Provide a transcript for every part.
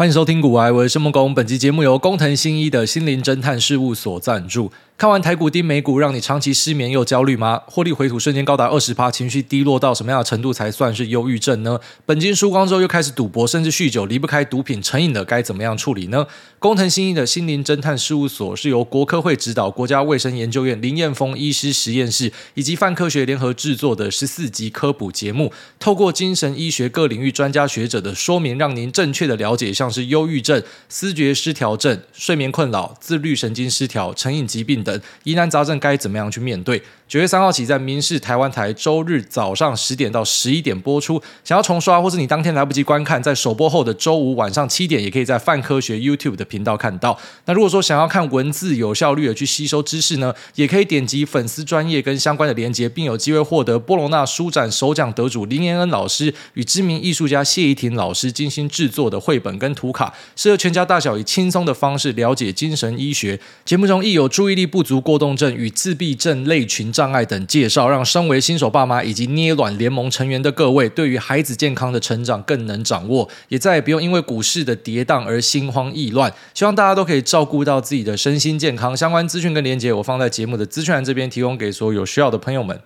欢迎收听股癌，我是孟工。本期节目由工藤新一的心灵侦探事务所赞助。看完台股低美股，让你长期失眠又焦虑吗？获利回吐瞬间高达二十趴，情绪低落到什么样的程度才算是忧郁症呢？本金输光之后又开始赌博，甚至酗酒，离不开毒品成瘾的该怎么样处理呢？工藤新一的心灵侦探事务所是由国科会指导、国家卫生研究院林彦峰医师实验室以及泛科学联合制作的十四集科普节目，透过精神医学各领域专家学者的说明，让您正确的了解像是忧郁症、思觉失调症、睡眠困扰、自律神经失调、成瘾疾病等疑难杂症该怎么样去面对？九月三号起，在民视台湾台周日早上十点到十一点播出。想要重刷，或是你当天来不及观看，在首播后的周五晚上七点，也可以在泛科学 YouTube 的频道看到。那如果说想要看文字有效率的去吸收知识呢，也可以点击粉丝专业跟相关的连接，并有机会获得波隆纳书展首奖得主林延恩老师与知名艺术家谢怡婷老师精心制作的绘本跟图卡，适合全家大小以轻松的方式了解精神医学。节目中亦有注意力不不足过动症与自闭症类群障碍等介绍，让身为新手爸妈以及捏卵联盟成员的各位，对于孩子健康的成长更能掌握，也再也不用因为股市的跌宕而心慌意乱。希望大家都可以照顾到自己的身心健康。相关资讯跟连接，我放在节目的资讯栏这边，提供给所有有需要的朋友们。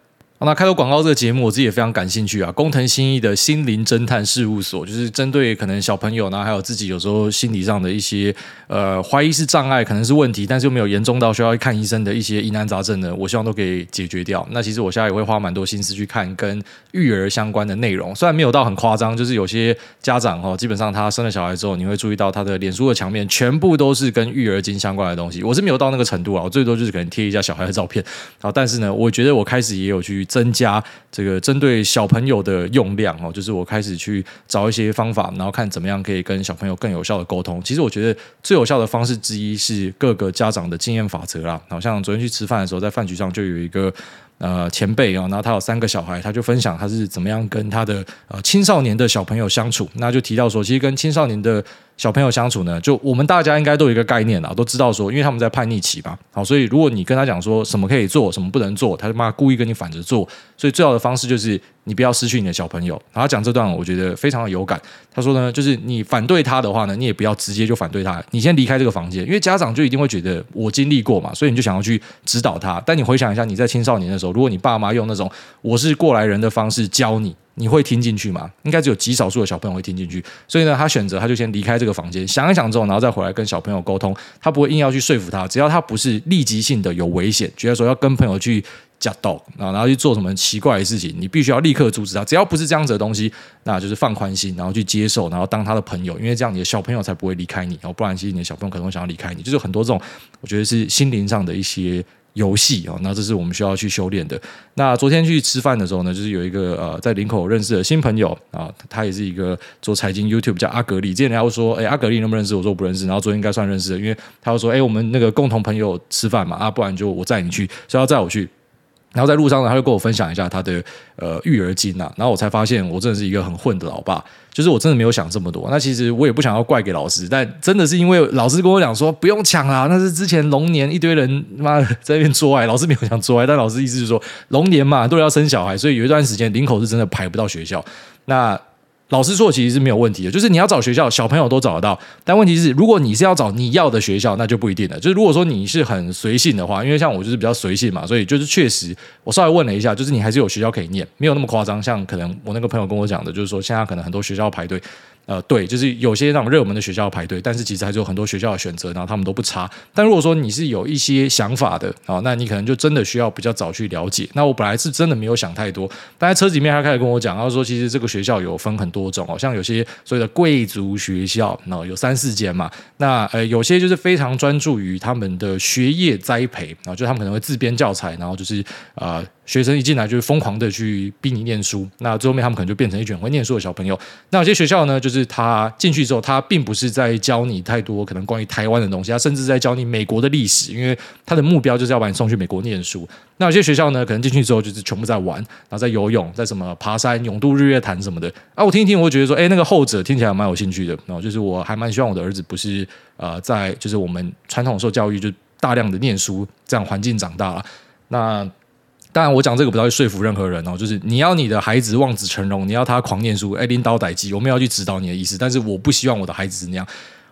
那开头广告这个节目，我自己也非常感兴趣啊。工藤新一的心灵侦探事务所，就是针对可能小朋友呢，还有自己有时候心理上的一些呃怀疑是障碍，可能是问题，但是又没有严重到需要去看医生的一些疑难杂症呢，我希望都可以解决掉。那其实我现在也会花蛮多心思去看跟育儿相关的内容，虽然没有到很夸张，就是有些家长哈，基本上他生了小孩之后，你会注意到他的脸书的墙面全部都是跟育儿经相关的东西。我是没有到那个程度啊，我最多就是可能贴一下小孩的照片啊。但是呢，我觉得我开始也有去。增加这个针对小朋友的用量哦，就是我开始去找一些方法，然后看怎么样可以跟小朋友更有效的沟通。其实我觉得最有效的方式之一是各个家长的经验法则啦。好像昨天去吃饭的时候，在饭局上就有一个呃前辈啊，然后他有三个小孩，他就分享他是怎么样跟他的呃青少年的小朋友相处。那就提到说，其实跟青少年的小朋友相处呢，就我们大家应该都有一个概念啦，都知道说，因为他们在叛逆期吧，好，所以如果你跟他讲说什么可以做，什么不能做，他就妈故意跟你反着做，所以最好的方式就是你不要失去你的小朋友。然后他讲这段，我觉得非常的有感。他说呢，就是你反对他的话呢，你也不要直接就反对他，你先离开这个房间，因为家长就一定会觉得我经历过嘛，所以你就想要去指导他。但你回想一下，你在青少年的时候，如果你爸妈用那种我是过来人的方式教你。你会听进去吗？应该只有极少数的小朋友会听进去。所以呢，他选择他就先离开这个房间，想一想之后，然后再回来跟小朋友沟通。他不会硬要去说服他，只要他不是立即性的有危险，觉得说要跟朋友去夹道啊，然后去做什么奇怪的事情，你必须要立刻阻止他。只要不是这样子的东西，那就是放宽心，然后去接受，然后当他的朋友，因为这样你的小朋友才不会离开你。然后不然，其实你的小朋友可能会想要离开你。就是很多这种，我觉得是心灵上的一些。游戏啊，那这是我们需要去修炼的。那昨天去吃饭的时候呢，就是有一个呃在林口认识的新朋友啊，他也是一个做财经 YouTube 叫阿格力。之前人家说，哎，阿格力认不认识？我说我不认识。然后昨天应该算认识的，因为他又说，哎，我们那个共同朋友吃饭嘛，啊，不然就我载你去，说要载我去。然后在路上呢，他就跟我分享一下他的呃育儿经啊，然后我才发现我真的是一个很混的老爸，就是我真的没有想这么多。那其实我也不想要怪给老师，但真的是因为老师跟我讲说不用抢啦，那是之前龙年一堆人妈在那边做爱，老师没有想做爱，但老师意思就是说龙年嘛都要生小孩，所以有一段时间林口是真的排不到学校。那老师说其实是没有问题的，就是你要找学校，小朋友都找得到。但问题是，如果你是要找你要的学校，那就不一定了。就是如果说你是很随性的话，因为像我就是比较随性嘛，所以就是确实我稍微问了一下，就是你还是有学校可以念，没有那么夸张。像可能我那个朋友跟我讲的，就是说现在可能很多学校排队。呃，对，就是有些那种热门的学校排队，但是其实还是有很多学校的选择，然后他们都不差。但如果说你是有一些想法的啊，那你可能就真的需要比较早去了解。那我本来是真的没有想太多，但在车子里面他开始跟我讲，他说其实这个学校有分很多种哦，像有些所谓的贵族学校，那有三四间嘛。那呃，有些就是非常专注于他们的学业栽培啊，就他们可能会自编教材，然后就是。呃学生一进来就是疯狂的去逼你念书，那最后面他们可能就变成一群会念书的小朋友。那有些学校呢，就是他进去之后，他并不是在教你太多可能关于台湾的东西，他甚至在教你美国的历史，因为他的目标就是要把你送去美国念书。那有些学校呢，可能进去之后就是全部在玩，然后在游泳，在什么爬山、勇渡日月潭什么的。啊，我听一听，我会觉得说，哎，那个后者听起来蛮有兴趣的。然后就是我还蛮希望我的儿子不是呃在就是我们传统受教育就大量的念书这样环境长大了。那当然，我讲这个不要去说服任何人哦，就是你要你的孩子望子成龙，你要他狂念书，哎，领导逮鸡，我们要去指导你的意思，但是我不希望我的孩子是那样。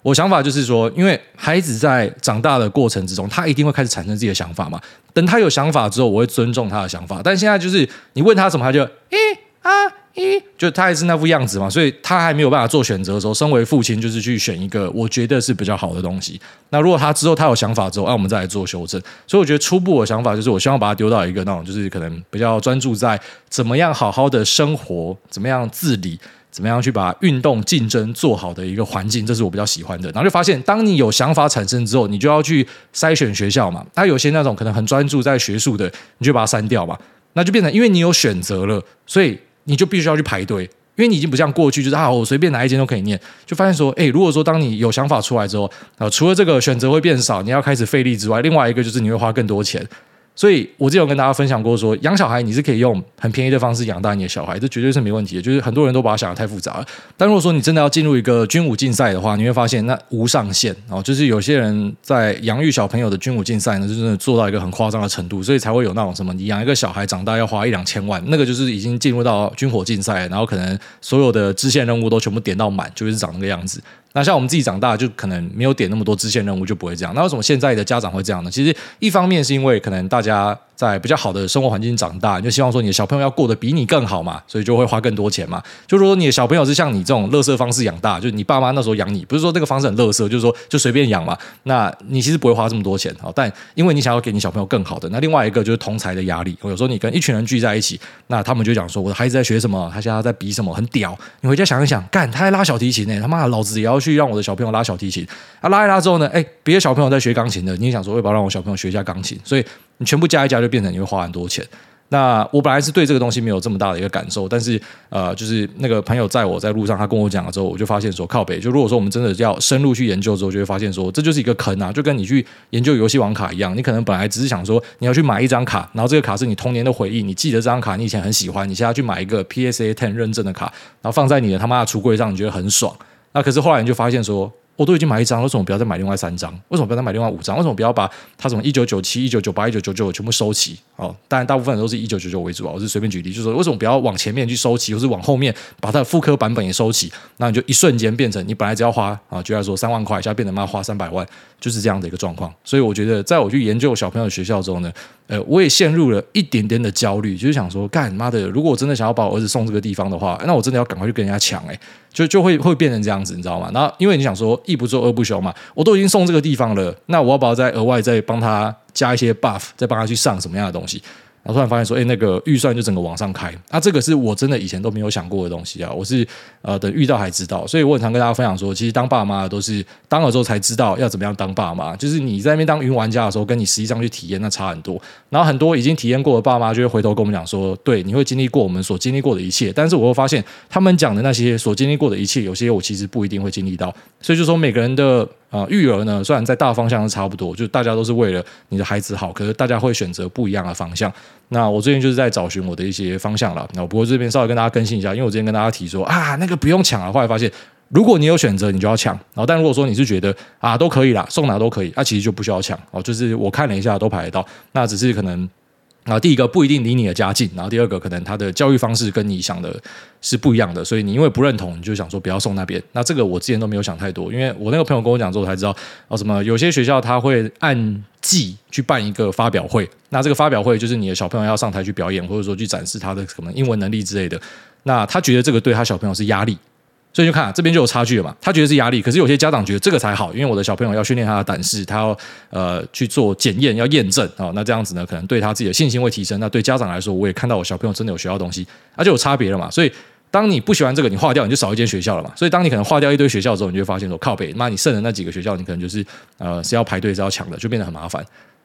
我想法就是说，因为孩子在长大的过程之中，他一定会开始产生自己的想法嘛。等他有想法之后，我会尊重他的想法。但现在就是你问他什么，他就一啊一，就他还是那副样子嘛。所以他还没有办法做选择的时候，身为父亲就是去选一个我觉得是比较好的东西。那如果他之后他有想法之后，那、我们再来做修正。所以我觉得初步的想法就是，我希望把他丢到一个那种就是可能比较专注在怎么样好好的生活，怎么样自理。怎么样去把运动竞争做好的一个环境，这是我比较喜欢的。然后就发现，当你有想法产生之后，你就要去筛选学校嘛。他有些那种可能很专注在学术的，你就把它删掉嘛。那就变成，因为你有选择了，所以你就必须要去排队，因为你已经不像过去，就是啊，我随便哪一间都可以念。就发现说，哎，如果说当你有想法出来之后，啊，除了这个选择会变少，你要开始费力之外，另外一个就是你会花更多钱。所以，我之前有跟大家分享过说，养小孩你是可以用很便宜的方式养大你的小孩，这绝对是没问题的。就是很多人都把它想得太复杂了。但如果说你真的要进入一个军武竞赛的话，你会发现那无上限哦。就是有些人在养育小朋友的军武竞赛呢，就真的做到一个很夸张的程度，所以才会有那种什么，你养一个小孩长大要花一两千万，那个就是已经进入到军火竞赛，然后可能所有的支线任务都全部点到满，就是长那个样子。那像我们自己长大，就可能没有点那么多支线任务，就不会这样。那为什么现在的家长会这样呢？其实一方面是因为可能大家在比较好的生活环境长大，你就希望说你的小朋友要过得比你更好嘛，所以就会花更多钱嘛。就如果你的小朋友是像你这种乐色方式养大，就是你爸妈那时候养你，不是说这个方式很乐色，就是说就随便养嘛。那你其实不会花这么多钱。好，但因为你想要给你小朋友更好的，那另外一个就是同才的压力。有时候你跟一群人聚在一起，那他们就讲说我的孩子在学什么，他现在在比什么，很屌。你回家想一想，干他在拉小提琴呢，他妈老子也要去让我的小朋友拉。小提琴啊，拉一拉之后呢，哎，别的小朋友在学钢琴的，你也想说，要不要让我小朋友学一下钢琴？所以你全部加一加，就变成你会花很多钱。那我本来是对这个东西没有这么大的一个感受，但是呃，就是那个朋友载我在路上，他跟我讲了之后，我就发现说，靠北，就如果说我们真的要深入去研究之后，就会发现说，这就是一个坑啊，就跟你去研究游戏王卡一样，你可能本来只是想说，你要去买一张卡，然后这个卡是你童年的回忆，你记得这张卡，你以前很喜欢，你现在去买一个 PSA Ten 认证的卡，然后放在你的他妈的橱柜上，你觉得很爽。那可是后来你就发现说。我都已经买一张，为什么不要再买另外三张？为什么不要再买另外五张？为什么不要把它什么一九九七、一九九八、一九九九全部收齐？哦，当然大部分都是一九九九为主啊。我是随便举例，就是说为什么不要往前面去收齐，或是往后面把它的复刻版本也收齐？那你就一瞬间变成你本来只要花啊，就要说三万块，现在变成妈花三百万，就是这样的一个状况。所以我觉得，在我去研究小朋友的学校之后呢，呃，我也陷入了一点点的焦虑，就是想说，干妈的，如果我真的想要把我儿子送这个地方的话，那我真的要赶快去跟人家抢哎。就就会会变成这样子，你知道吗？然后因为你想说一不做二不休嘛，我都已经送这个地方了，那我要不要再额外再帮他加一些 buff，再帮他去上什么样的东西？然后突然发现说，哎，那个预算就整个往上开，那、这个是我真的以前都没有想过的东西啊！我是呃等遇到还知道，所以我很常跟大家分享说，其实当爸妈都是当了之后才知道要怎么样当爸妈，就是你在那边当云玩家的时候，跟你实际上去体验那差很多。然后很多已经体验过的爸妈就会回头跟我们讲说，对，你会经历过我们所经历过的一切，但是我会发现他们讲的那些所经历过的一切，有些我其实不一定会经历到，所以就说每个人的。啊、育儿呢，虽然在大方向是差不多，就大家都是为了你的孩子好，可是大家会选择不一样的方向。那我最近就是在找寻我的一些方向了。那不过这边稍微跟大家更新一下，因为我之前跟大家提说啊，那个不用抢了，后来发现如果你有选择，你就要抢。然后，但如果说你是觉得啊都可以啦，送哪都可以，那、其实就不需要抢哦。就是我看了一下，都排得到，那只是可能。然后第一个不一定离你的家近，然后第二个可能他的教育方式跟你想的是不一样的，所以你因为不认同，你就想说不要送那边。那这个我之前都没有想太多，因为我那个朋友跟我讲之后才知道哦，什么有些学校他会按季去办一个发表会，那这个发表会就是你的小朋友要上台去表演，或者说去展示他的什么英文能力之类的。那他觉得这个对他小朋友是压力。所以就看，这边就有差距了嘛。他觉得是压力，可是有些家长觉得这个才好，因为我的小朋友要训练他的胆识，他要呃去做检验，要验证啊。那这样子呢，可能对他自己的信心会提升。那对家长来说，我也看到我小朋友真的有学到东西，那就有差别了嘛。所以当你不喜欢这个，你划掉，你就少一间学校了嘛。所以当你可能划掉一堆学校之后，你就发现说靠北，那你剩的那几个学校，你可能就是呃是要排队是要抢的，就变得很麻烦。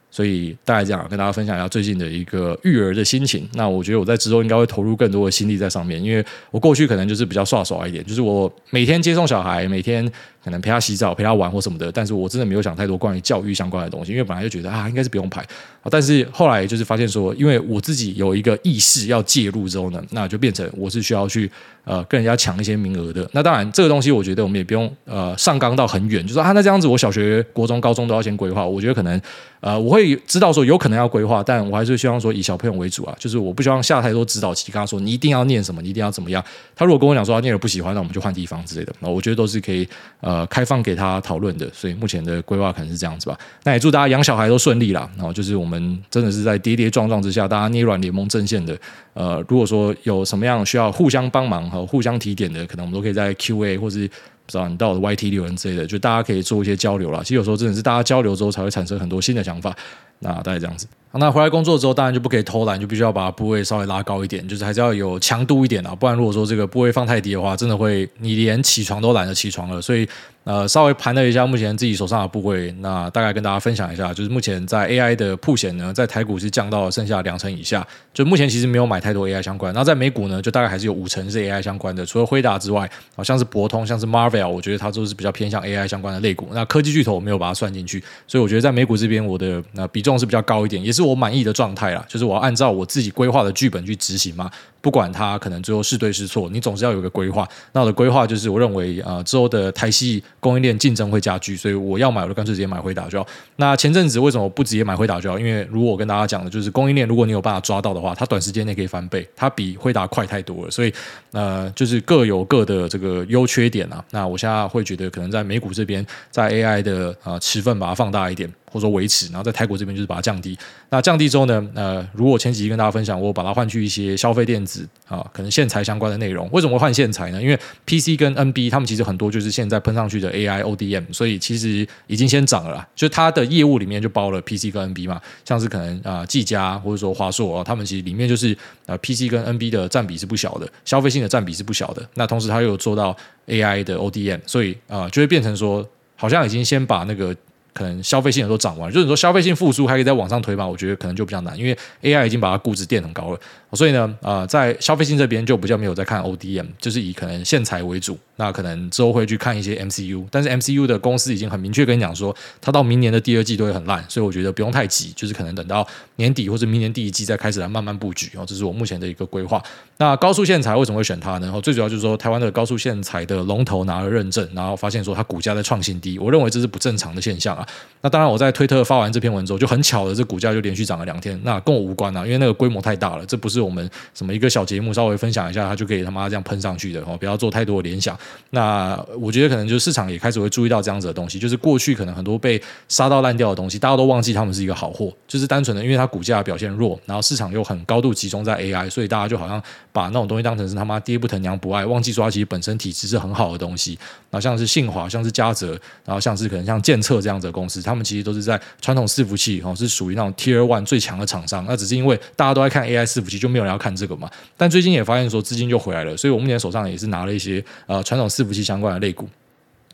所以大概这样跟大家分享一下最近的一个育儿的心情。那我觉得我在之后应该会投入更多的心力在上面，因为我过去可能就是比较耍耍一点，就是我每天接送小孩，每天可能陪他洗澡、陪他玩或什么的。但是我真的没有想太多关于教育相关的东西，因为本来就觉得啊，应该是不用排。但是后来就是发现说，因为我自己有一个意识要介入之后呢，那就变成我是需要去呃跟人家抢一些名额的。那当然这个东西，我觉得我们也不用呃上纲到很远，就说啊，那这样子我小学、国中、高中都要先规划。我觉得可能呃我会知道说有可能要规划，但我还是希望说以小朋友为主啊，就是我不希望下太多指导棋，跟他说你一定要念什么，你一定要怎么样。他如果跟我讲说他念了不喜欢，那我们就换地方之类的。那我觉得都是可以呃开放给他讨论的。所以目前的规划可能是这样子吧。那也祝大家养小孩都顺利啦。然后就是我们真的是在跌跌撞撞之下，大家捏软联盟阵线的。呃，如果说有什么样需要互相帮忙和互相提点的，可能我们都可以在 Q&A 或是不知道你到我的 YT 留言之类的，就大家可以做一些交流啦。其实有时候真的是大家交流之后才会产生很多新的想法。那大概这样子。那回来工作之后，当然就不可以偷懒，就必须要把部位稍微拉高一点，就是还是要有强度一点啊，不然如果说这个部位放太低的话，真的会你连起床都懒得起床了。所以呃，稍微盘了一下目前自己手上的部位，那大概跟大家分享一下，就是目前在 AI 的曝险呢，在台股是降到了剩下两成以下，就目前其实没有买太多 AI 相关。那在美股呢，就大概还是有五成是 AI 相关的，除了辉达之外，好像是博通，像是 Marvel，我觉得它都是比较偏向 AI 相关的类股。那科技巨头我没有把它算进去，所以我觉得在美股这边我的那比重是比较高一点，也是我满意的状态啦。就是我要按照我自己规划的剧本去执行嘛。不管它可能最后是对是错，你总是要有个规划。那我的规划就是，我认为啊、之后的台系供应链竞争会加剧，所以我要买，我就干脆直接买辉达就好。那前阵子为什么不直接买辉达就好？因为如果我跟大家讲的，就是供应链，如果你有办法抓到的话，它短时间内可以翻倍，它比辉达快太多了。所以呃，就是各有各的这个优缺点啊。那我现在会觉得，可能在美股这边，在 AI 的啊、呃、持份把它放大一点。或者说维持，然后在泰国这边就是把它降低。那降低之后呢？呃，如果前几集跟大家分享，我把它换去一些消费电子啊，可能线材相关的内容。为什么会换线材呢？因为 PC 跟 NB 他们其实很多就是现在喷上去的 AI ODM，所以其实已经先涨了。就它的业务里面就包了 PC 跟 NB 嘛，像是可能啊技嘉或者说华硕啊，他们其实里面就是啊 PC 跟 NB 的占比是不小的，消费性的占比是不小的。那同时它又有做到 AI 的 ODM，所以啊就会变成说，好像已经先把那个。可能消费性的都涨完，就是你说消费性复苏还可以再往上推吗？我觉得可能就比较难，因为 AI 已经把它估值垫很高了，所以呢，呃，在消费性这边就比较没有在看 ODM，就是以可能线材为主。那可能之后会去看一些 MCU，但是 MCU 的公司已经很明确跟你讲说，它到明年的第二季都会很烂，所以我觉得不用太急，就是可能等到年底或者明年第一季再开始来慢慢布局。哦，这是我目前的一个规划。那高速线材为什么会选它呢？然后最主要就是说，台湾的高速线材的龙头拿了认证，然后发现说它股价在创新低，我认为这是不正常的现象啊。那当然我在。推特发完这篇文之后，就很巧的，这股价就连续涨了两天。那跟我无关啊，因为那个规模太大了，这不是我们什么一个小节目稍微分享一下，它就可以他妈这样喷上去的哦。不要做太多的联想。那我觉得可能就是市场也开始会注意到这样子的东西，就是过去可能很多被杀到烂掉的东西，大家都忘记他们是一个好货，就是单纯的因为它股价表现弱，然后市场又很高度集中在 AI，所以大家就好像把那种东西当成是他妈爹不疼娘不爱，忘记说它其实本身体质是很好的东西。然后像是信华，像是嘉泽，然后像是可能像建策这样子的公司，他们其实都是在传统。伺服器哦，是属于那种 Tier One 最强的厂商，那只是因为大家都在看 AI 伺服器，就没有人要看这个嘛。但最近也发现说资金就回来了，所以我目前手上也是拿了一些呃传统伺服器相关的类股。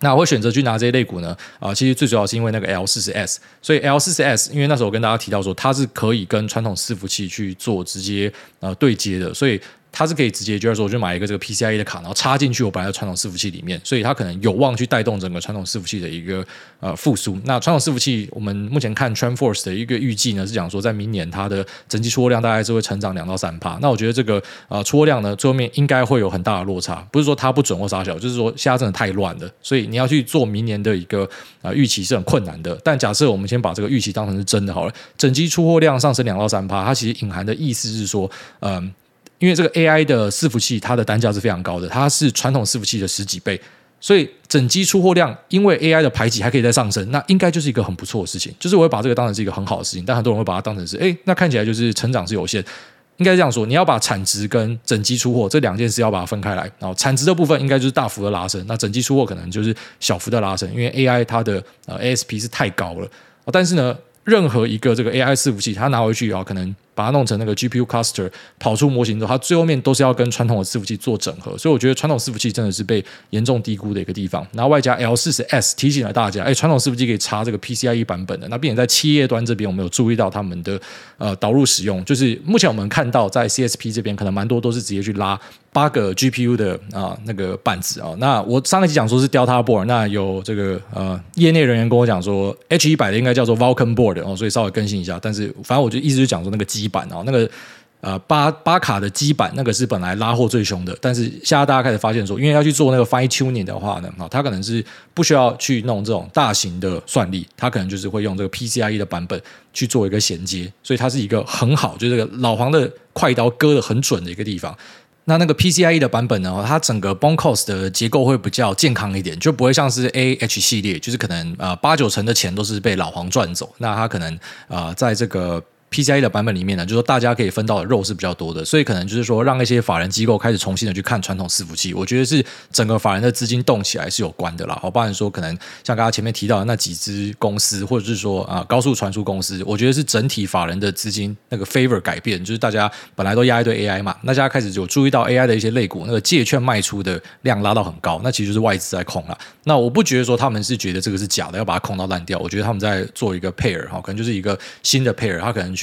那我会选择去拿这些类股呢？啊、其实最主要是因为那个 L 四十 S，所以 L 四十 S，因为那时候我跟大家提到说它是可以跟传统伺服器去做直接呃对接的，所以。它是可以直接就是说，我就买一个这个 PCIe 的卡，然后插进去我本来的传统伺服器里面，所以它可能有望去带动整个传统伺服器的一个呃复苏。那传统伺服器，我们目前看 TrendForce 的一个预计呢，是讲说在明年它的整机出货量大概是会成长两到三趴。那我觉得这个呃出货量呢，最后面应该会有很大的落差，不是说它不准或啥小，就是说现在真的太乱了，所以你要去做明年的一个呃预期是很困难的。但假设我们先把这个预期当成是真的好了，整机出货量上升两到三趴，它其实隐含的意思是说，嗯、因为这个 AI 的伺服器，它的单价是非常高的，它是传统伺服器的十几倍，所以整机出货量，因为 AI 的排挤还可以再上升，那应该就是一个很不错的事情。就是我会把这个当成是一个很好的事情，但很多人会把它当成是，哎，那看起来就是成长是有限。应该这样说，你要把产值跟整机出货这两件事要把它分开来。然后产值的部分应该就是大幅的拉升，那整机出货可能就是小幅的拉升，因为 AI 它的呃 ASP 是太高了。但是呢，任何一个这个 AI 伺服器，它拿回去以后可能。把它弄成那个 GPU cluster 跑出模型之后，它最后面都是要跟传统的伺服器做整合，所以我觉得传统伺服器真的是被严重低估的一个地方。然后外加 L40S 提醒了大家，哎，传统伺服器可以插这个 PCIe 版本的。那并且在企业端这边，我们有注意到他们的呃导入使用，就是目前我们看到在 CSP 这边可能蛮多都是直接去拉八个 GPU 的啊那个板子啊。那我上一集讲说是 Delta Board，那有这个呃业内人员跟我讲说 H100 的应该叫做 Vulcan Board 哦，所以稍微更新一下。但是反正我就一直就讲说那个机基板哦，那个。呃，八八卡的基板那个是本来拉货最凶的，但是现在大家开始发现说，因为要去做那个 fine tuning 的话呢，啊，它可能是不需要去弄这种大型的算力，它可能就是会用这个 PCIe 的版本去做一个衔接，所以它是一个很好，就是这个老黄的快刀割得很准的一个地方。那那个 PCIe 的版本呢，它整个 BOM cost 的结构会比较健康一点，就不会像是 AH 系列，就是可能呃八九成的钱都是被老黄赚走，那它可能呃在这个。PCIe 的版本里面呢，就是说大家可以分到的肉是比较多的，所以可能就是说让一些法人机构开始重新的去看传统伺服器，我觉得是整个法人的资金动起来是有关的啦。好，包含说可能像刚刚前面提到的那几支公司，或者是说啊高速传输公司，我觉得是整体法人的资金那个 favor 改变，就是大家本来都压一堆 AI 嘛，那大家开始有注意到 AI 的一些类股，那个借券卖出的量拉到很高，那其实就是外资在控了。那我不觉得说他们是觉得这个是假的，要把它控到烂掉，我觉得他们在做一个 pair 哈，可能就是一个新的 pair，他可能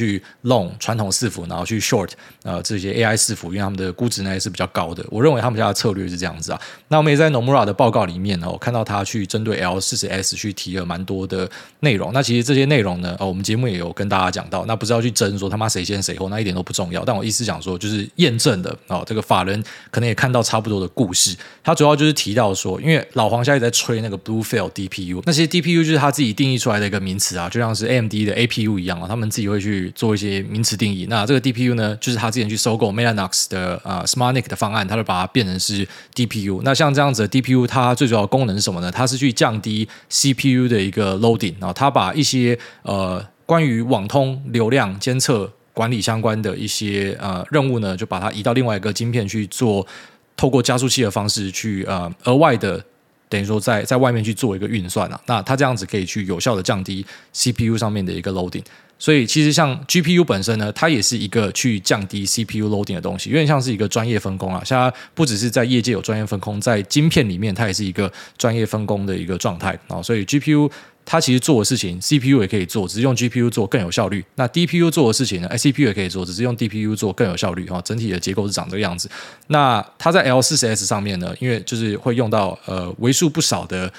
long。传统伺服，然后去 short 呃这些 AI 伺服，因为他们的估值呢也是比较高的。我认为他们家的策略是这样子啊。那我们也在 Nomura 的报告里面呢，我看到他去针对 L40S 去提了蛮多的内容。那其实这些内容呢，呃，我们节目也有跟大家讲到。那不是要去争说他妈谁先谁后，那一点都不重要。但我意思讲说，就是验证的哦，这个法人可能也看到差不多的故事。他主要就是提到说，因为老黄现在在吹那个 Bluefield DPU，那些 DPU 就是他自己定义出来的一个名词啊，就像是 AMD 的 APU 一样啊，他们自己会去做一些名词。定义，那这个 DPU 呢，就是他之前去收购 Mellanox 的、呃、SmartNIC 的方案，他就把它变成是 DPU。那像这样子的 DPU，它最主要功能是什么呢？它是去降低 CPU 的一个 loading，然后它把一些呃关于网通流量监测管理相关的一些呃任务呢，就把它移到另外一个晶片去做，透过加速器的方式去呃额外的等于说在在外面去做一个运算啊。那它这样子可以去有效的降低 CPU 上面的一个 loading。所以其实像 GPU 本身呢，它也是一个去降低 CPU loading 的东西，有点像是一个专业分工啊。像它不只是在业界有专业分工，在晶片里面它也是一个专业分工的一个状态啊。所以 GPU 它其实做的事情，CPU 也可以做，只是用 GPU 做更有效率。那 DPU 做的事情呢，CPU 也可以做，只是用 DPU 做更有效率啊。整体的结构是长这个样子。那它在 L40S 上面呢，因为就是会用到呃为数不少的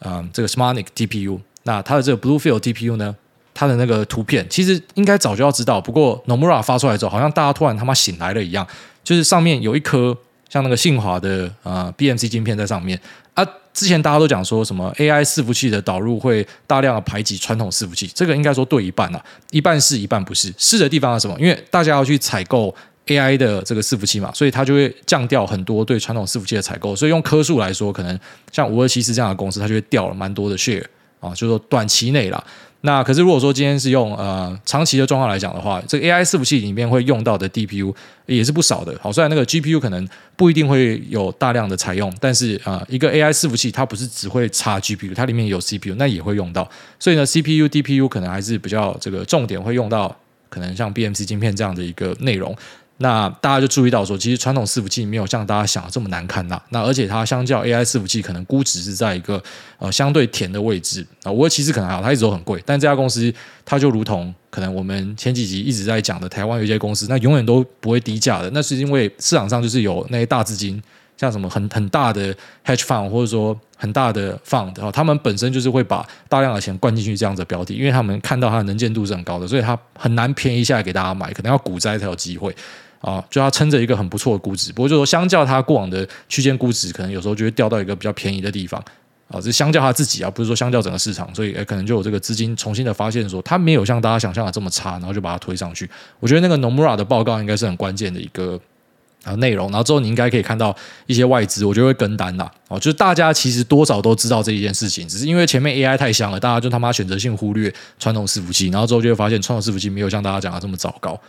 嗯、呃、这个 SmartNIC DPU，那它的这个 Bluefield DPU 呢，它的那个图片其实应该早就要知道，不过 Nomura 发出来之后，好像大家突然他妈醒来了一样，就是上面有一颗像那个信华的呃 BMC 晶片在上面啊。之前大家都讲说什么 AI 伺服器的导入会大量的排挤传统伺服器，这个应该说对一半啊，一半是一半不是。是的地方是什么？因为大家要去采购 AI 的这个伺服器嘛，所以它就会降掉很多对传统伺服器的采购。所以用颗数来说，可能像五二七四这样的公司，它就会掉了蛮多的 share 啊，就是说短期内啦。那可是，如果说今天是用呃长期的状况来讲的话，这个 AI 伺服器里面会用到的 DPU 也是不少的。好，虽然那个 GPU 可能不一定会有大量的采用，但是啊、呃，一个 AI 伺服器它不是只会插 GPU，它里面有 CPU，那也会用到。所以呢，CPU、DPU 可能还是比较这个重点会用到，可能像 BMC 晶片这样的一个内容。那大家就注意到说，其实传统伺服器没有像大家想的这么难看呐。那而且它相较 AI 伺服器，可能估值是在一个呃相对甜的位置啊。我其实可能还好，它一直都很贵。但这家公司它就如同可能我们前几集一直在讲的台湾有一些公司，那永远都不会低价的。那是因为市场上就是有那些大资金，像什么很很大的 hedge fund 或者说很大的 fund 哈，他们本身就是会把大量的钱灌进去这样的标的，因为他们看到它的能见度是很高的，所以它很难便宜下来给大家买，可能要股灾才有机会。啊，就要撑着一个很不错的估值，不过就说相较它过往的区间估值，可能有时候就会掉到一个比较便宜的地方啊。这相较它自己啊，不是说相较整个市场，所以可能就有这个资金重新的发现说，它没有像大家想象的这么差，然后就把它推上去。我觉得那个 Nomura 的报告应该是很关键的一个啊内容，然后之后你应该可以看到一些外资，我觉得会跟单呐。哦，就是大家其实多少都知道这一件事情，只是因为前面 AI 太香了，大家就他妈选择性忽略传统伺服器，然后之后就会发现传统伺服器没有像大家讲的这么糟糕。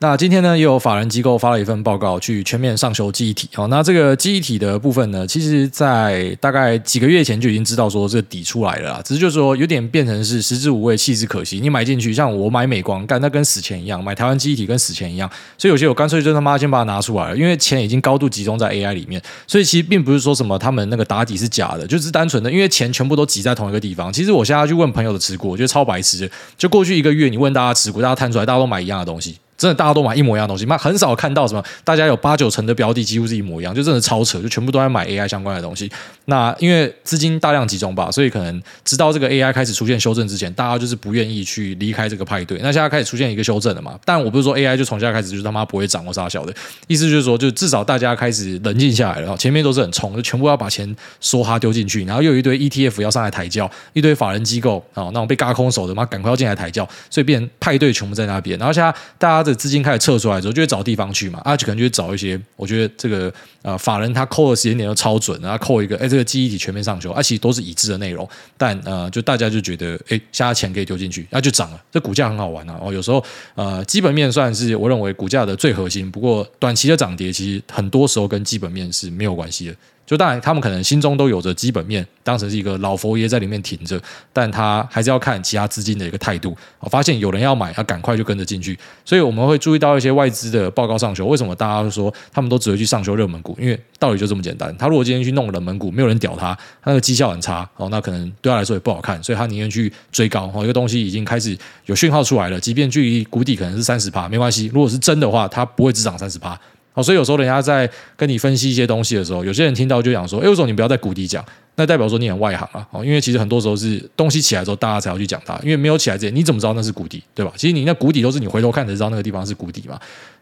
那今天呢，也有法人机构发了一份报告，去全面上修记忆体。好，那这个记忆体的部分呢，其实在大概几个月前就已经知道说这个底出来了啦，只是就是说有点变成是食之无味，弃之可惜。你买进去，像我买美光，干那跟死钱一样；买台湾记忆体跟死钱一样。所以有些我干脆就他妈先把它拿出来了，因为钱已经高度集中在 AI 里面。所以其实并不是说什么他们那个打底是假的，就是单纯的因为钱全部都挤在同一个地方。其实我现在去问朋友的持股，我觉得超白痴。就过去一个月，你问大家持股，大家摊出来，大家都买一样的东西。真的大家都买一模一样的东西，那很少看到什么大家有八九成的标的几乎是一模一样，就真的超扯，就全部都在买 AI 相关的东西。那因为资金大量集中吧，所以可能直到这个 AI 开始出现修正之前，大家就是不愿意去离开这个派对。那现在开始出现一个修正了嘛？但我不是说 AI 就从现在开始就是他妈不会涨或杀小的，意思就是说，就至少大家开始冷静下来了。前面都是很冲，就全部要把钱梭哈丢进去，然后又有一堆 ETF 要上来抬轿，一堆法人机构啊那种被嘎空手的妈赶快要进来抬轿，所以变成派对全部在那边。然后现在大家的资金开始撤出。来之后就会找地方去嘛，啊，就可能就会找一些，我觉得这个呃法人他扣的时间点都超准，然后扣一个，哎，这个记忆体全面上修，啊，其实都是已知的内容，但呃，就大家就觉得，哎，现在钱可以丢进去，那、就涨了，这股价很好玩啊，哦，有时候呃基本面算是我认为股价的最核心，不过短期的涨跌其实很多时候跟基本面是没有关系的。就当然，他们可能心中都有着基本面，当成是一个老佛爷在里面挺着，但他还是要看其他资金的一个态度。我发现有人要买，他赶快就跟着进去。所以我们会注意到一些外资的报告上修。为什么大家都说他们都只会去上修热门股？因为道理就这么简单。他如果今天去弄冷门股，没有人屌他，他那个绩效很差哦，那可能对他来说也不好看。所以他宁愿去追高哦，一个东西已经开始有讯号出来了，即便距离谷底可能是三十趴，没关系。如果是真的话，它不会只涨三十趴。所以有时候人家在跟你分析一些东西的时候，有些人听到就讲说：“哎，为什么你不要在谷底讲？”那代表说你很外行啊。哦，因为其实很多时候是东西起来之后，大家才要去讲它。因为没有起来之前，你怎么知道那是谷底，对吧？其实你那谷底都是你回头看才知道那个地方是谷底嘛。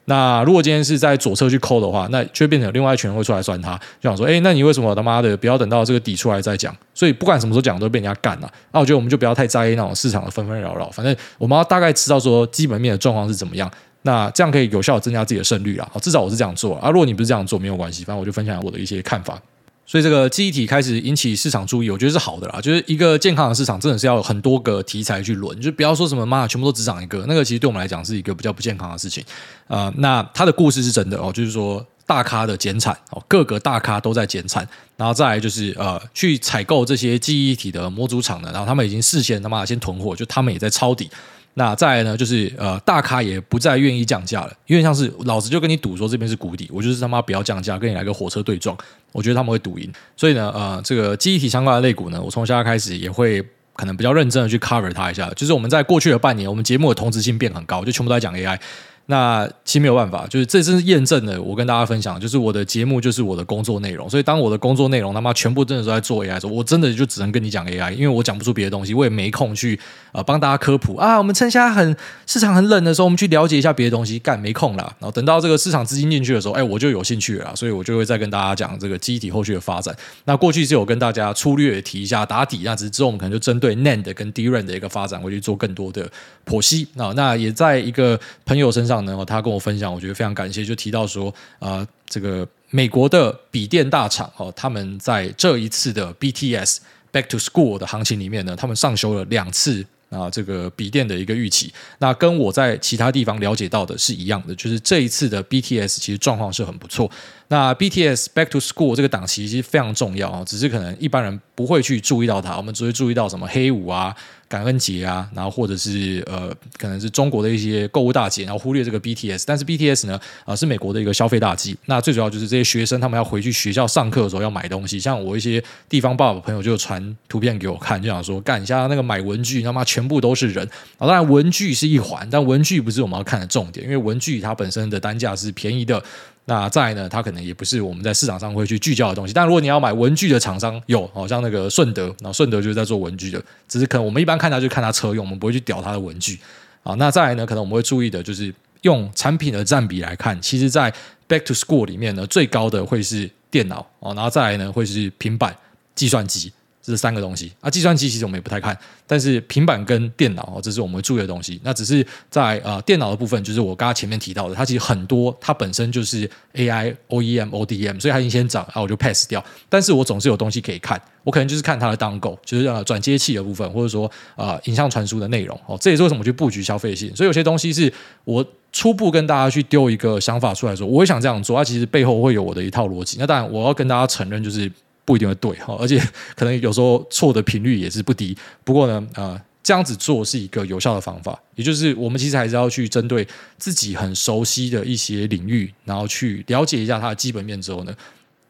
那如果今天是在左侧去抠的话，那就会变成另外一群人会出来算他，就想说：“哎，那你为什么他妈的不要等到这个底出来再讲？”所以不管什么时候讲，都被人家干了。那我觉得我们就不要太在意那种市场的纷纷扰扰，反正我们要大概知道说基本面的状况是怎么样。那这样可以有效增加自己的胜率啦，至少我是这样做啊。如果你不是这样做，没有关系，反正我就分享我的一些看法。所以这个记忆体开始引起市场注意，我觉得是好的啦。就是一个健康的市场，真的是要很多个题材去轮，就不要说什么妈全部都只涨一个，那个其实对我们来讲是一个比较不健康的事情。呃，那它的故事是真的哦，就是说大咖的减产哦，各个大咖都在减产，然后再来就是呃去采购这些记忆体的模组厂呢，然后他们已经事先他妈先囤货，就他们也在抄底。那再来呢，就是呃，大咖也不再愿意降价了，因为像是老子就跟你赌说这边是谷底，我就是他妈不要降价，跟你来个火车对撞，我觉得他们会赌赢。所以呢，呃，这个记忆体相关的类股呢，我从现在开始也会可能比较认真的去 cover 它一下。就是我们在过去的半年，我们节目的同质性变很高，就全部都在讲 AI。那其实没有办法，就是这真是验证了我跟大家分享，就是我的节目就是我的工作内容。所以当我的工作内容他妈全部真的都在做 AI 的时候，我真的就只能跟你讲 AI，因为我讲不出别的东西，我也没空去呃帮大家科普啊。我们趁现在很市场很冷的时候，我们去了解一下别的东西，干没空啦。然后等到这个市场资金进去的时候，哎，我就有兴趣了，所以我就会再跟大家讲这个机体后续的发展。那过去是有跟大家粗略提一下打底，那只是之后我们可能就针对 NAND 跟 DRAM 的一个发展，会去做更多的剖析啊。那也在一个朋友身上呢，他跟我分。享，我觉得非常感谢，就提到说，啊，这个美国的笔电大厂哦，他们在这一次的 BTS Back to School 的行情里面呢，他们上修了两次啊，这个笔电的一个预期。那跟我在其他地方了解到的是一样的，就是这一次的 BTS 其实状况是很不错。那 BTS Back to School 这个档期其实非常重要啊，只是可能一般人不会去注意到它，我们只会注意到什么黑五啊。感恩节啊，然后或者是呃，可能是中国的一些购物大节，然后忽略这个 BTS。但是 BTS 呢，啊、是美国的一个消费大季。那最主要就是这些学生他们要回去学校上课的时候要买东西。像我一些地方爸爸朋友就传图片给我看，就想说干一下那个买文具，他妈全部都是人。啊，当然文具是一环，但文具不是我们要看的重点，因为文具它本身的单价是便宜的。那再呢，它可能也不是我们在市场上会去聚焦的东西。但如果你要买文具的厂商，有，好像那个顺德，然后顺德就是在做文具的，只是可能我们一般看它就看它车用，我们不会去屌它的文具啊。那再来呢，可能我们会注意的就是用产品的占比来看，其实，在 Back to School 里面呢，最高的会是电脑哦，然后再来呢会是平板、计算机。这是三个东西啊。计算机其实我们也不太看，但是平板跟电脑哦，这是我们会注意的东西。那只是在呃电脑的部分，就是我刚刚前面提到的，它其实很多它本身就是 AI、OEM、ODM，所以它已经先涨，啊我就 pass 掉。但是我总是有东西可以看，我可能就是看它的 dongle，就是呃转接器的部分，或者说呃影像传输的内容哦。这也是为什么去布局消费性。所以有些东西是我初步跟大家去丢一个想法出来说，我会想这样做，它其实背后会有我的一套逻辑。那当然我要跟大家承认，就是。不一定会对哈，而且可能有时候错的频率也是不低。不过呢，呃，这样子做是一个有效的方法，也就是我们其实还是要去针对自己很熟悉的一些领域，然后去了解一下它的基本面之后呢，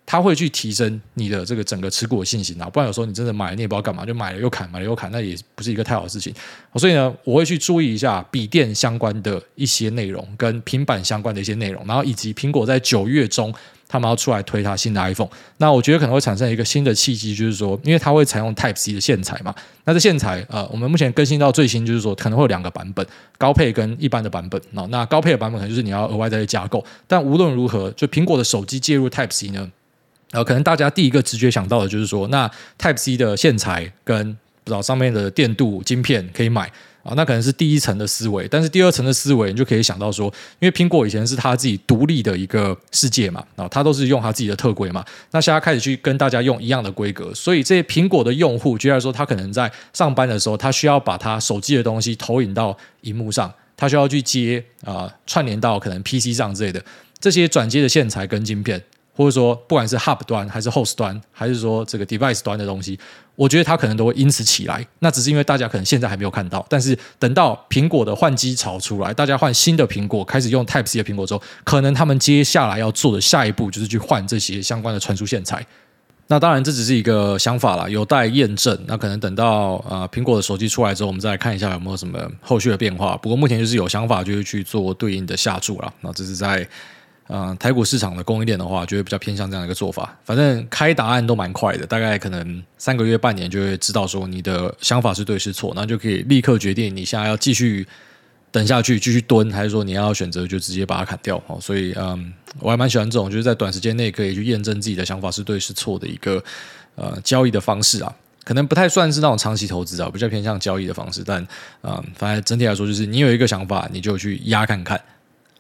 它会去提升你的这个整个持股的信心啊。不然有时候你真的买了你也不知道干嘛，就买了又砍，买了又砍，那也不是一个太好的事情。所以呢，我会去注意一下笔电相关的一些内容，跟平板相关的一些内容，然后以及苹果在九月中。他们要出来推它新的 iPhone，那我觉得可能会产生一个新的契机，就是说，因为它会采用 Type C 的线材嘛，那这线材呃，我们目前更新到最新，就是说可能会有两个版本，高配跟一般的版本。那那高配的版本可能就是你要额外再去加购，但无论如何，就苹果的手机介入 Type C 呢，呃，可能大家第一个直觉想到的就是说，那 Type C 的线材跟不知道上面的电镀晶片可以买。啊，那可能是第一层的思维，但是第二层的思维，你就可以想到说，因为苹果以前是他自己独立的一个世界嘛，啊，他都是用他自己的特规嘛，那现在开始去跟大家用一样的规格，所以这些苹果的用户，举例来说，他可能在上班的时候，他需要把他手机的东西投影到荧幕上，他需要去接啊、串联到可能 PC 上之类的这些转接的线材跟晶片。或者说，不管是 Hub 端还是 Host 端，还是说这个 Device 端的东西，我觉得它可能都会因此起来。那只是因为大家可能现在还没有看到，但是等到苹果的换机潮出来，大家换新的苹果，开始用 Type C 的苹果之后，可能他们接下来要做的下一步就是去换这些相关的传输线材。那当然这只是一个想法啦，有待验证。那可能等到呃苹果的手机出来之后，我们再来看一下有没有什么后续的变化。不过目前就是有想法，就是去做对应的下注了。那这是在。嗯、台股市场的供应链的话，就会比较偏向这样一个做法。反正开答案都蛮快的，大概可能三个月、半年就会知道说你的想法是对是错，那就可以立刻决定你现在要继续等下去，继续蹲，还是说你要选择就直接把它砍掉。哦，所以嗯，我还蛮喜欢这种，就是在短时间内可以去验证自己的想法是对是错的一个呃交易的方式啊。可能不太算是那种长期投资啊，比较偏向交易的方式。但嗯，反正整体来说，就是你有一个想法，你就去压看看。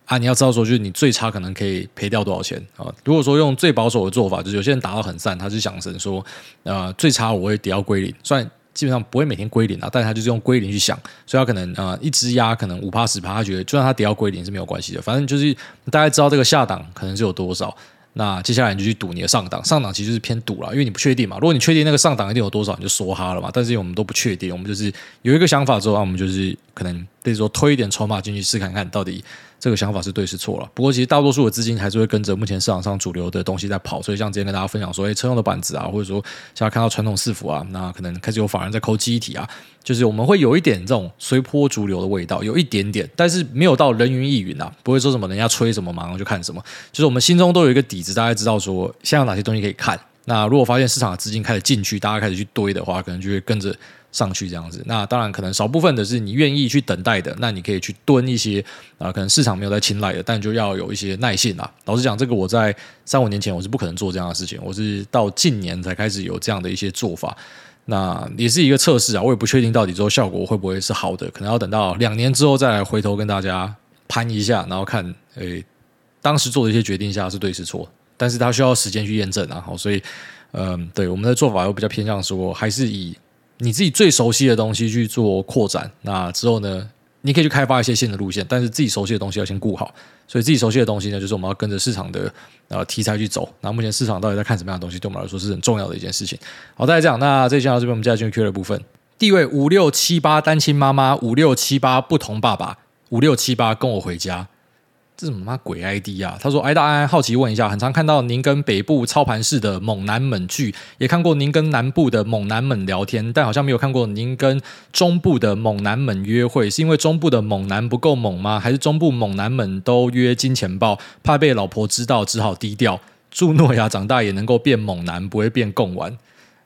啊，你要知道说，就是你最差可能可以赔掉多少钱啊？如果说用最保守的做法，就是有些人打到很散，他是想成说，呃，最差我会跌到归零，虽然基本上不会每天归零啊，但是他就是用归零去想，所以他可能啊、呃，一支压可能五趴十趴，他觉得就算他跌到归零是没有关系的，反正就是大概知道这个下档可能是有多少。那接下来你就去赌你的上档，上档其实是偏赌了，因为你不确定嘛。如果你确定那个上档一定有多少，你就梭哈了嘛。但是我们都不确定，我们就是有一个想法之后，那我们就是可能得说推一点筹码进去试看看到底这个想法是对是错了。不过其实大多数的资金还是会跟着目前市场上主流的东西在跑。所以像之前跟大家分享说，哎，车用的板子啊，或者说现在看到传统伺服啊，那可能开始有法人在抠记忆体啊，就是我们会有一点这种随波逐流的味道，有一点点，但是没有到人云亦云啊，不会说什么人家吹什么马上就看什么，就是我们心中都有一个底子，大概知道说。现在有哪些东西可以看？那如果发现市场的资金开始进去，大家开始去堆的话，可能就会跟着上去这样子。那当然，可能少部分的是你愿意去等待的，那你可以去蹲一些啊、可能市场没有在青睐的，但就要有一些耐性啊。老实讲，这个我在三五年前我是不可能做这样的事情，我是到近年才开始有这样的一些做法。那也是一个测试啊，我也不确定到底之后效果会不会是好的，可能要等到两年之后再来回头跟大家盘一下，然后看诶当时做的一些决定下是对是错。但是它需要时间去验证啊，好，所以，嗯，对，我们的做法又比较偏向说，还是以你自己最熟悉的东西去做扩展。那之后呢，你可以去开发一些新的路线，但是自己熟悉的东西要先顾好。所以自己熟悉的东西呢，就是我们要跟着市场的呃题材去走。那目前市场到底在看什么样的东西，对我们来说是很重要的一件事情。好，大家这样，那这一讲到这边，我们接下来进入 Q 的部分。地位五六七八单亲妈妈，五六七八不同爸爸，五六七八跟我回家。这什么鬼 ID 啊？他说：“哎，大安好奇问一下，很常看到您跟北部操盘式的猛男们聚，也看过您跟南部的猛男们聊天，但好像没有看过您跟中部的猛男们约会。是因为中部的猛男不够猛吗？还是中部猛男们都约金钱豹，怕被老婆知道，只好低调？祝诺亚长大也能够变猛男，不会变贡丸。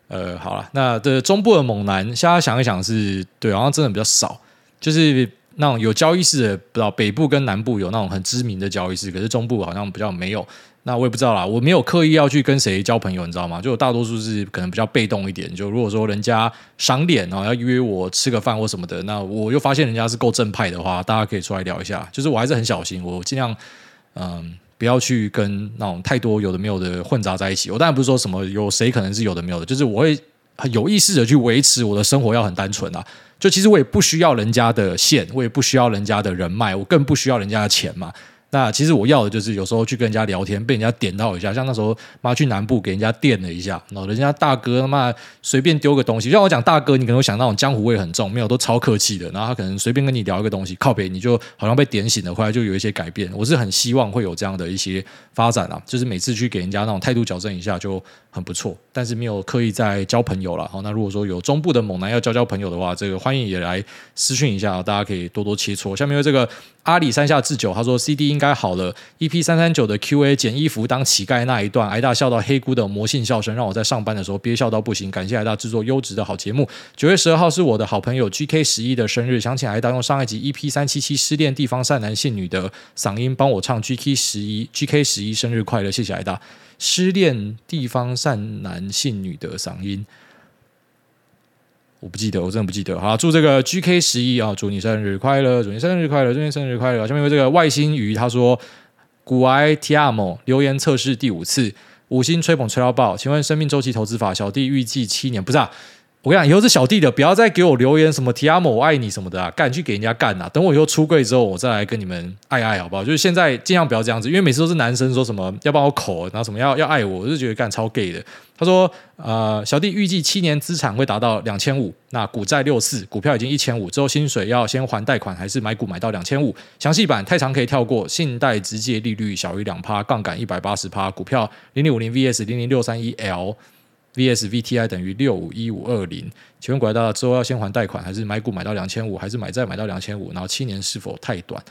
呃，好了，那的中部的猛男，现在想一想是，对，好像真的比较少，就是。”那种有交易室的，不知道北部跟南部有那种很知名的交易室，可是中部好像比较没有。那我也不知道啦，我没有刻意要去跟谁交朋友，你知道吗？就大多数是可能比较被动一点。就如果说人家赏脸哦，要约我吃个饭或什么的，那我又发现人家是够正派的话，大家可以出来聊一下。就是我还是很小心，我尽量嗯不要去跟那种太多有的没有的混杂在一起。我当然不是说什么有谁可能是有的没有的，就是我会有意识的去维持我的生活要很单纯啊。就其实我也不需要人家的线，我也不需要人家的人脉，我更不需要人家的钱嘛。那其实我要的就是有时候去跟人家聊天，被人家点到一下，像那时候妈去南部给人家电了一下，然后人家大哥他妈随便丢个东西，像我讲大哥，你可能会想那种江湖味很重，没有都超客气的，然后他可能随便跟你聊一个东西，靠北你就好像被点醒了，后来就有一些改变。我是很希望会有这样的一些发展啊，就是每次去给人家那种态度矫正一下就很不错，但是没有刻意在交朋友了。好，那如果说有中部的猛男要交交朋友的话，这个欢迎也来私讯一下，大家可以多多切磋。下面有这个。阿里山下智久，他说 CD 应该好了。EP 三三九的 QA 捡衣服当乞丐那一段，挨大笑到黑姑的魔性笑声，让我在上班的时候憋笑到不行。感谢挨大制作优质的好节目。九月十二号是我的好朋友 GK 十一的生日，想请挨大用上一集 EP 三七七失恋地方善男信女的嗓音帮我唱 GK 十一 GK 十一生日快乐，谢谢挨大。失恋地方善男信女的嗓音。我不记得，我真的不记得。好，祝这个 GK 十一啊，祝你生日快乐，祝你生日快乐，祝你生日快乐。下面有这个外星鱼，他说：“古埃提亚莫留言测试第五次，五星吹捧吹到爆。请问生命周期投资法，小弟预计七年，不是啊？我跟你讲，以后是小弟的，不要再给我留言什么提阿莫我爱你什么的啊，干去给人家干、啊。等我以后出柜之后，我再来跟你们爱爱好不好？就是现在尽量不要这样子，因为每次都是男生说什么要帮我口，然后什么要要爱我，我就觉得干超 gay 的。”他说：“呃，小弟预计七年资产会达到两千五，那股债六四，股票已经一千五，之后薪水要先还贷款，还是买股买到两千五？详细版太长可以跳过。信贷直接利率小于两趴，杠杆一百八十趴，股票零零五零 VS 零零六三一 L VS VTI 等于六五一五二零。请问股大之后要先还贷款，还是买股买到两千五，还是买债买到两千五？然后七年是否太短？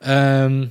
嗯。”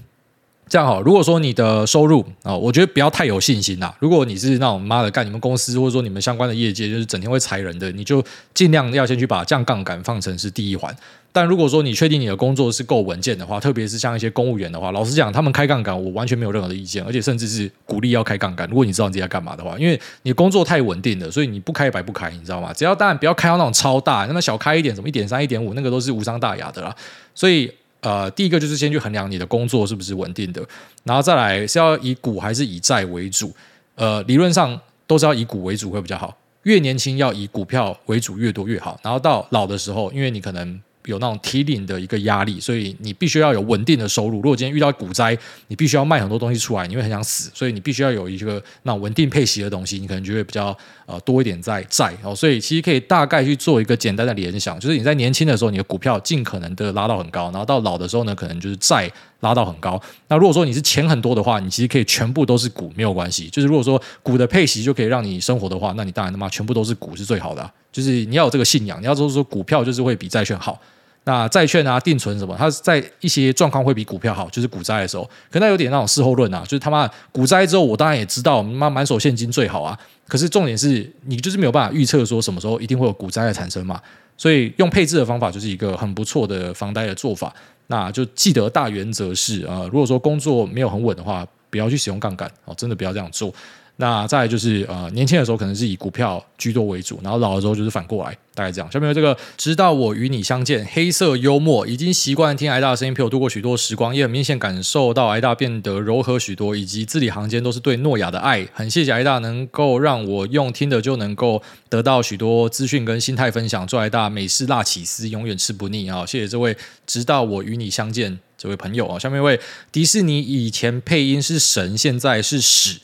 这样好，如果说你的收入啊，我觉得不要太有信心啦。如果你是那种妈的干你们公司或者说你们相关的业界，就是整天会裁人的，你就尽量要先去把降杠杆放成是第一环。但如果说你确定你的工作是够稳健的话，特别是像一些公务员的话，老实讲，他们开杠杆我完全没有任何的意见，而且甚至是鼓励要开杠杆。如果你知道你自己在干嘛的话，因为你工作太稳定了，所以你不开白不开，你知道吗？只要当然不要开到那种超大，那么小开一点，什么一点三、一点五，那个都是无伤大雅的啦。所以。呃，第一个就是先去衡量你的工作是不是稳定的，然后再来是要以股还是以债为主。呃，理论上都是要以股为主会比较好，越年轻要以股票为主越多越好。然后到老的时候，因为你可能。有那种提领的一个压力，所以你必须要有稳定的收入。如果今天遇到股灾，你必须要卖很多东西出来，你会很想死，所以你必须要有一个那稳定配息的东西，你可能就会比较呃多一点在债哦。所以其实可以大概去做一个简单的联想，就是你在年轻的时候，你的股票尽可能的拉到很高，然后到老的时候呢，可能就是债拉到很高。那如果说你是钱很多的话，你其实可以全部都是股，没有关系。就是如果说股的配息就可以让你生活的话，那你当然他妈全部都是股是最好的。就是你要有这个信仰，你要说说股票就是会比债券好。那债券啊、定存什么，它在一些状况会比股票好，就是股灾的时候，可能有点那种事后论啊，就是他妈股灾之后，我当然也知道，妈满手现金最好啊。可是重点是你就是没有办法预测说什么时候一定会有股灾的产生嘛，所以用配置的方法就是一个很不错的防呆的做法。那就记得大原则是啊、如果说工作没有很稳的话，不要去使用杠杆哦，真的不要这样做。那再就是呃，年轻的时候可能是以股票居多为主，然后老的时候就是反过来，大概这样。下面这个，直到我与你相见，黑色幽默，已经习惯听挨大的声音陪我度过许多时光，也很明显感受到挨大变得柔和许多，以及字里行间都是对诺亚的爱。很谢谢挨大能够让我用听的就能够得到许多资讯跟心态分享，祝挨大美式辣起司永远吃不腻啊！谢谢这位，直到我与你相见这位朋友啊。下面一位，迪士尼以前配音是神，现在是屎。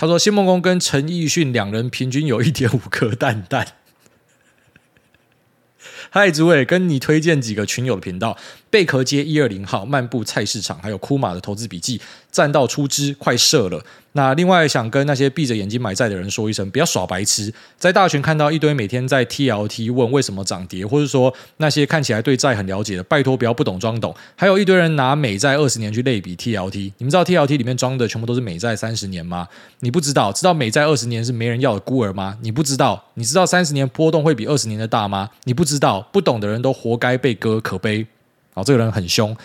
他说：“谢孟恭跟陈奕迅两人平均有一点五颗蛋蛋。”嗨，诸位，跟你推荐几个群友的频道。贝壳街一二零号漫步菜市场，还有库马的投资笔记，赚到出资快射了。那另外想跟那些闭着眼睛买债的人说一声，不要耍白痴。在大群看到一堆每天在 TLT 问为什么涨跌，或者说那些看起来对债很了解的，拜托不要不懂装懂。还有一堆人拿美债二十年去类比 TLT，你们知道 TLT 里面装的全部都是美债三十年吗？你不知道？知道美债二十年是没人要的孤儿吗？你不知道？你知道三十年波动会比二十年的大吗？你不知道？不懂的人都活该被割，可悲。好，这个人很凶，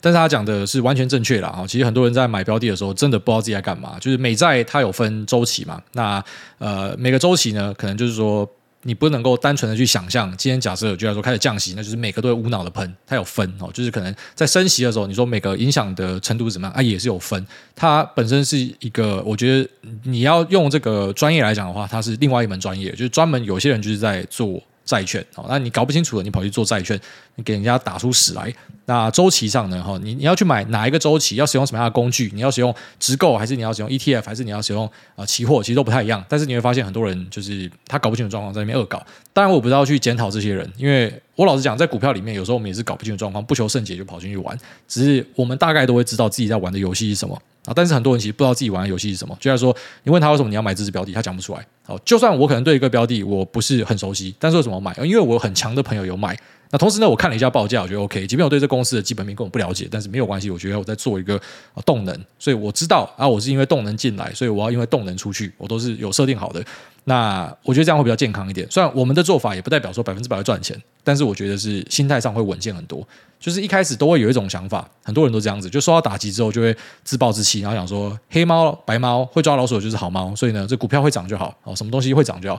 但是他讲的是完全正确的啊。其实很多人在买标的的时候，真的不知道自己在干嘛。就是美债它有分周期嘛，那呃每个周期呢，可能就是说。你不能够单纯的去想象，今天假设就要说开始降息，那就是每个都会无脑的喷，它有分哦，就是可能在升息的时候，你说每个影响的程度是怎么样啊，也是有分。它本身是一个，我觉得你要用这个专业来讲的话，它是另外一门专业，就是专门有些人就是在做。债券哦，那你搞不清楚了，你跑去做债券，你给人家打出屎来。那周期上呢？哈，你你要去买哪一个周期？要使用什么样的工具？你要使用直购，还是你要使用 ETF，还是你要使用啊期货？其实都不太一样。但是你会发现很多人就是他搞不清楚状况，在那边恶搞。当然，我不知道去检讨这些人，因为我老实讲，在股票里面，有时候我们也是搞不清楚状况，不求甚解就跑进去玩。只是我们大概都会知道自己在玩的游戏是什么。啊！但是很多人其实不知道自己玩的游戏是什么。就像说，你问他为什么你要买这只标的，他讲不出来。好，就算我可能对一个标的我不是很熟悉，但是为什么买？因为我有很强的朋友有买。那同时呢，我看了一下报价，我觉得 OK。即便我对这公司的基本面根本不了解，但是没有关系。我觉得我在做一个动能，所以我知道啊，我是因为动能进来，所以我要因为动能出去，我都是有设定好的。那我觉得这样会比较健康一点。虽然我们的做法也不代表说百分之百会赚钱，但是我觉得是心态上会稳健很多。就是一开始都会有一种想法，很多人都这样子，就受到打击之后就会自暴自弃，然后想说黑猫白猫会抓老鼠就是好猫，所以呢，这股票会涨就好，哦，什么东西会涨就好。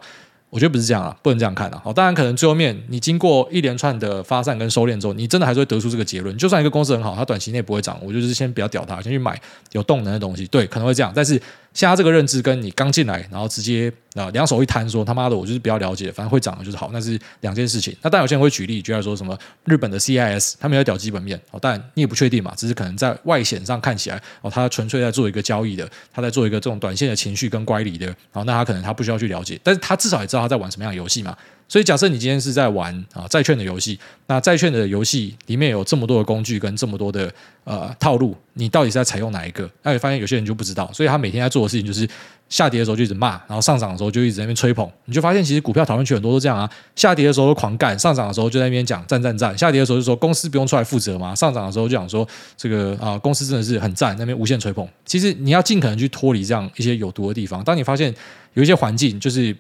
我觉得不是这样啊，不能这样看啊。好，当然可能最后面你经过一连串的发散跟收敛之后，你真的还是会得出这个结论。就算一个公司很好，它短期内不会涨，我就是先不要屌它，先去买有动能的东西。对，可能会这样，但是像他这个认知跟你刚进来，然后直接啊两手一摊说他妈的我就是比较了解，反正会涨的就是好，那是两件事情。那但有些人会举例，举例说什么日本的 CIS，他们有屌基本面哦，但你也不确定嘛，只是可能在外显上看起来哦，他纯粹在做一个交易的，他在做一个这种短线的情绪跟乖离的，好，那他可能他不需要去了解，但是他至少也知道他在玩什么样的游戏嘛。所以假设你今天是在玩啊债券的游戏，那债券的游戏里面有这么多的工具跟这么多的呃套路，你到底是在采用哪一个？那你发现有些人就不知道，所以他每天在做的事情就是下跌的时候就一直骂，然后上涨的时候就一直在那边吹捧。你就发现其实股票讨论区很多都这样啊，下跌的时候都狂干，上涨的时候就在那边讲赞赞赞。下跌的时候就说公司不用出来负责嘛，上涨的时候就讲说这个啊公司真的是很赞，那边无限吹捧。其实你要尽可能去脱离这样一些有毒的地方。当你发现有一些环境就是。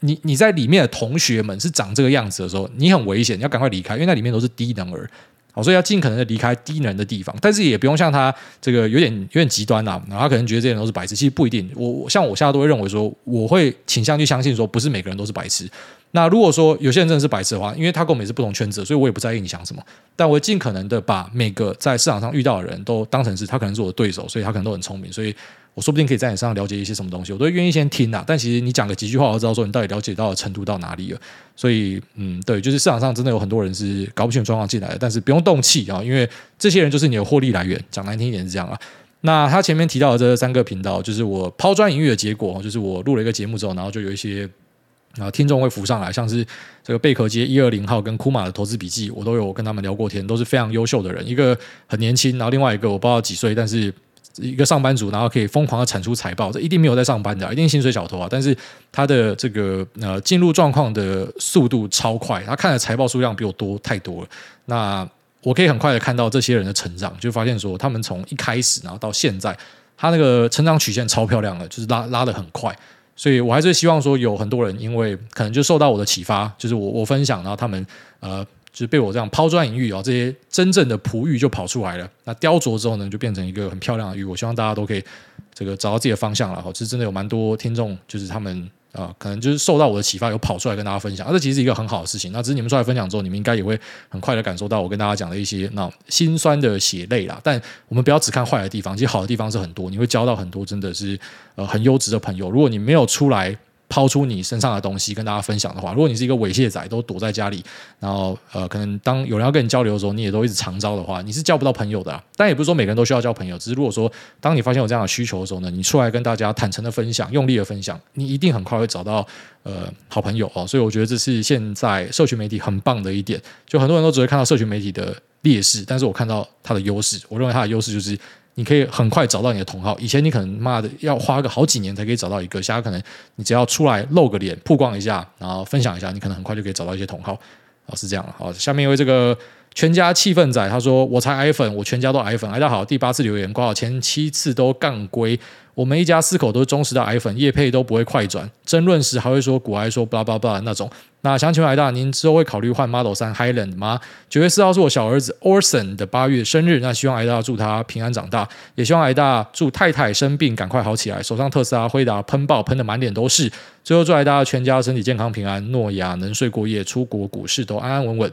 你你在里面的同学们是长这个样子的时候，你很危险，你要赶快离开，因为那里面都是低能儿，好，所以要尽可能的离开低能的地方，但是也不用像他这个有点有点极端呐，然后他可能觉得这些人都是白痴，其实不一定。我像我现在都会认为说，我会倾向去相信说，不是每个人都是白痴。那如果说有些人真的是白痴的话，因为他跟我们也是不同圈子，所以我也不在意你想什么，但我会尽可能的把每个在市场上遇到的人都当成是他可能是我的对手，所以他可能都很聪明，所以。我说不定可以在你身上了解一些什么东西，我都愿意先听呐。但其实你讲个几句话，我就知道说你到底了解到的程度到哪里了。所以，嗯，对，就是市场上真的有很多人是搞不清楚状况进来的，但是不用动气啊，因为这些人就是你的获利来源。讲难听一点是这样啊。那他前面提到的这三个频道，就是我抛砖引玉的结果，就是我录了一个节目之后，然后就有一些啊听众会浮上来，像是这个贝壳街一二零号跟库马的投资笔记，我都有跟他们聊过天，都是非常优秀的人。一个很年轻，然后另外一个我不知道几岁，但是。一个上班族，然后可以疯狂的产出财报，这一定没有在上班的，一定薪水小偷啊！但是他的这个呃进入状况的速度超快，他看的财报数量比我多太多了。那我可以很快的看到这些人的成长，就发现说他们从一开始然后到现在，他那个成长曲线超漂亮的，就是拉拉的很快。所以我还是希望说有很多人，因为可能就受到我的启发，就是我我分享，然后他们呃。就是被我这样抛砖引玉啊，这些真正的璞玉就跑出来了。那雕琢之后呢，就变成一个很漂亮的玉。我希望大家都可以这个找到自己的方向了。哈，其实真的有蛮多听众，就是他们啊，可能就是受到我的启发，有跑出来跟大家分享。这其实是一个很好的事情。那只是你们出来分享之后，你们应该也会很快的感受到我跟大家讲的一些那心酸的血泪啦。但我们不要只看坏的地方，其实好的地方是很多。你会交到很多真的是呃很优质的朋友。如果你没有出来。抛出你身上的东西跟大家分享的话，如果你是一个猥亵仔，都躲在家里，然后呃，可能当有人要跟你交流的时候，你也都一直长招的话，你是交不到朋友的啊。但也不是说每个人都需要交朋友，只是如果说当你发现有这样的需求的时候呢，你出来跟大家坦诚的分享，用力的分享，你一定很快会找到呃好朋友哦。所以我觉得这是现在社群媒体很棒的一点，就很多人都只会看到社群媒体的劣势，但是我看到它的优势，我认为它的优势就是。你可以很快找到你的同号，以前你可能妈的要花个好几年才可以找到一个，现在可能你只要出来露个脸、曝光一下，然后分享一下，你可能很快就可以找到一些同好。哦，是这样了。好，下面一位这个全家气氛仔，他说我才矮粉，我全家都矮粉。大家好，第八次留言，挂好前七次都杠归。我们一家四口都是忠实的矮粉，叶配都不会快转，争论时还会说古埃说 blah blah blah 那种。那想请问矮大，您之后会考虑换 Model 3 Highland 吗？九月四号是我小儿子 Orson 的八月生日，那希望矮大祝他平安长大，也希望矮大祝太太生病赶快好起来，手上特斯拉辉达喷爆喷的满脸都是。最后祝矮大全家身体健康平安，诺亚能睡过夜，出国股市都安安稳稳。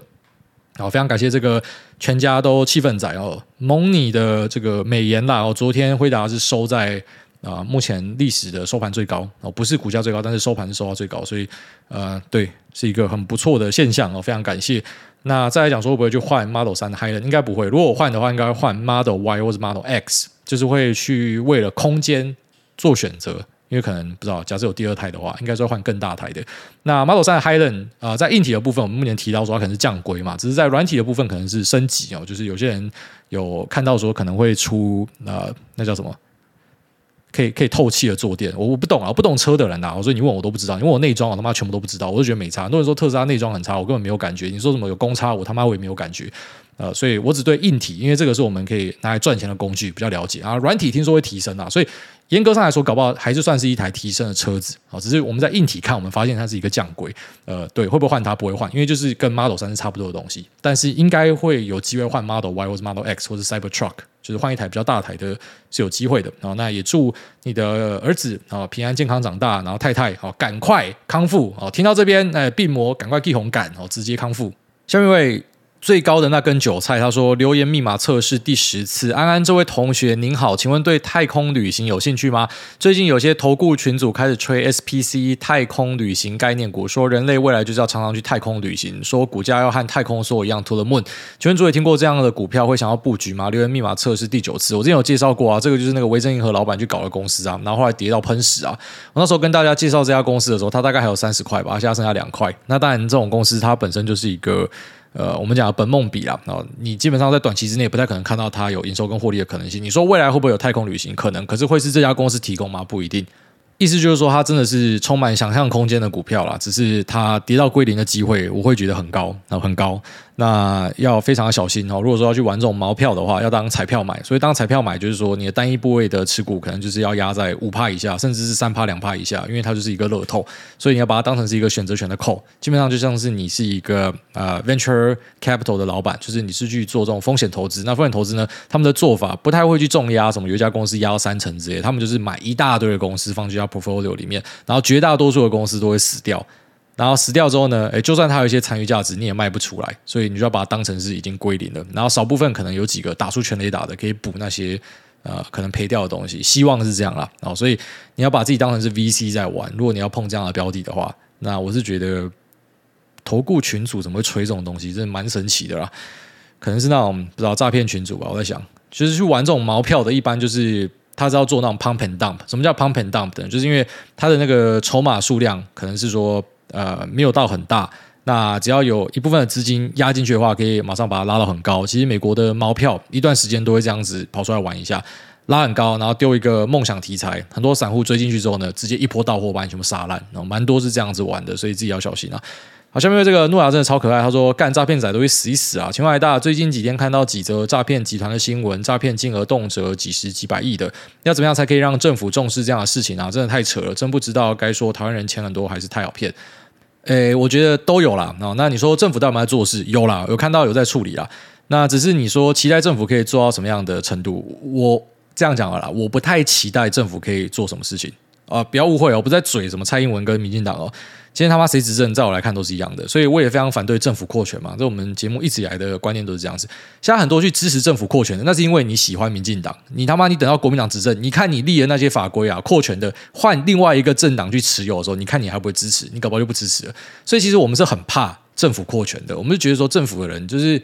好，非常感谢这个全家都气氛仔哦，蒙你的这个美颜啦哦，昨天辉达是收在。啊，目前历史的收盘最高哦，不是股价最高，但是收盘是收到最高，所以呃，对，是一个很不错的现象哦，非常感谢。那再来讲说会不会去换 Model 3的 Highland？应该不会。如果我换的话，应该换 Model Y 或者 Model X，就是会去为了空间做选择，因为可能不知道，假设有第二台的话，应该是会换更大台的。那 Model 3的 Highland 啊、在硬体的部分，我们目前提到说它可能是降规嘛，只是在软体的部分可能是升级哦，就是有些人有看到说可能会出呃，那叫什么？可以可以透气的坐垫，我我不懂啊，不懂车的人呐、啊，所以你问我都不知道，你问我内装，我他妈全部都不知道，我就觉得没差。很多人说特斯拉内装很差，我根本没有感觉。你说什么有公差，我他妈我也没有感觉。呃，所以我只对硬体，因为这个是我们可以拿来赚钱的工具，比较了解啊。软体听说会提升啊，所以。严格上来说，搞不好还是算是一台提升的车子啊。只是我们在硬体看，我们发现它是一个降规。呃，对，会不会换它？不会换，因为就是跟 Model 3是差不多的东西。但是应该会有机会换 Model Y 或者 Model X 或者 Cybertruck，就是换一台比较大台的，是有机会的。然后那也祝你的儿子啊平安健康长大，然后太太好赶快康复啊。听到这边，哎，病魔赶快递红感哦，直接康复。下面一位。最高的那根韭菜，他说留言密码测试第十次。安安这位同学您好，请问对太空旅行有兴趣吗？最近有些投顾群组开始吹 SPC 太空旅行概念股，说人类未来就是要常常去太空旅行，说股价要和太空梭一样 to the moon。请问诸位听过这样的股票会想要布局吗？留言密码测试第九次，我之前有介绍过啊，这个就是那个维珍银河老板去搞的公司啊，然后后来跌到喷屎啊。我那时候跟大家介绍这家公司的时候，它大概还有三十块吧，现在剩下两块。那当然这种公司它本身就是一个。呃，我们讲本梦比啦，哦你基本上在短期之内不太可能看到它有营收跟获利的可能性。你说未来会不会有太空旅行？可能，可是会是这家公司提供吗？不一定。意思就是说，它真的是充满想象空间的股票啦，只是它跌到归零的机会，我会觉得很高，然后很高。那要非常小心哦。如果说要去玩这种毛票的话，要当彩票买。所以当彩票买，就是说你的单一部位的持股可能就是要压在五趴以下，甚至是三趴两趴以下，因为它就是一个乐透。所以你要把它当成是一个选择权的 call。基本上就像是你是一个呃 venture capital 的老板，就是你是去做这种风险投资。那风险投资呢，他们的做法不太会去重压什么有一家公司压到三成之类，他们就是买一大堆的公司放进 portfolio 里面，然后绝大多数的公司都会死掉。然后死掉之后呢，诶，就算它有一些残余价值，你也卖不出来，所以你就要把它当成是已经归零了。然后少部分可能有几个打出全垒打的，可以补那些呃可能赔掉的东西，希望是这样啦。然后所以你要把自己当成是 VC 在玩。如果你要碰这样的标的的话，那我是觉得投顾群主怎么会吹这种东西，真的蛮神奇的啦。可能是那种不知道诈骗群主吧。我在想，就是去玩这种毛票的，一般就是他是要做那种 pump and dump。什么叫 pump and dump 的？就是因为他的那个筹码数量可能是说。呃，没有到很大，那只要有一部分的资金压进去的话，可以马上把它拉到很高。其实美国的猫票一段时间都会这样子跑出来玩一下，拉很高，然后丢一个梦想题材，很多散户追进去之后呢，直接一波到货把你全部杀烂，然后蛮多是这样子玩的，所以自己要小心啊。好，下面这个诺亚真的超可爱，他说干诈骗仔都会死一死啊！请问大最近几天看到几则诈骗集团的新闻，诈骗金额动辄几十几百亿的，要怎么样才可以让政府重视这样的事情啊？真的太扯了，真不知道该说台湾人钱很多还是太好骗。诶，我觉得都有啦。哦，那你说政府到底在做事？有啦，有看到有在处理啦。那只是你说期待政府可以做到什么样的程度？我这样讲了啦，我不太期待政府可以做什么事情啊，不要误会哦，我不在嘴什么蔡英文跟民进党哦。今天他妈谁执政，在我来看都是一样的，所以我也非常反对政府扩权嘛。这我们节目一直以来的观念都是这样子。现在很多去支持政府扩权的，那是因为你喜欢民进党。你他妈你等到国民党执政，你看你立的那些法规啊，扩权的换另外一个政党去持有的时候，你看你还不会支持？你搞不好就不支持了。所以其实我们是很怕政府扩权的。我们就觉得说政府的人就是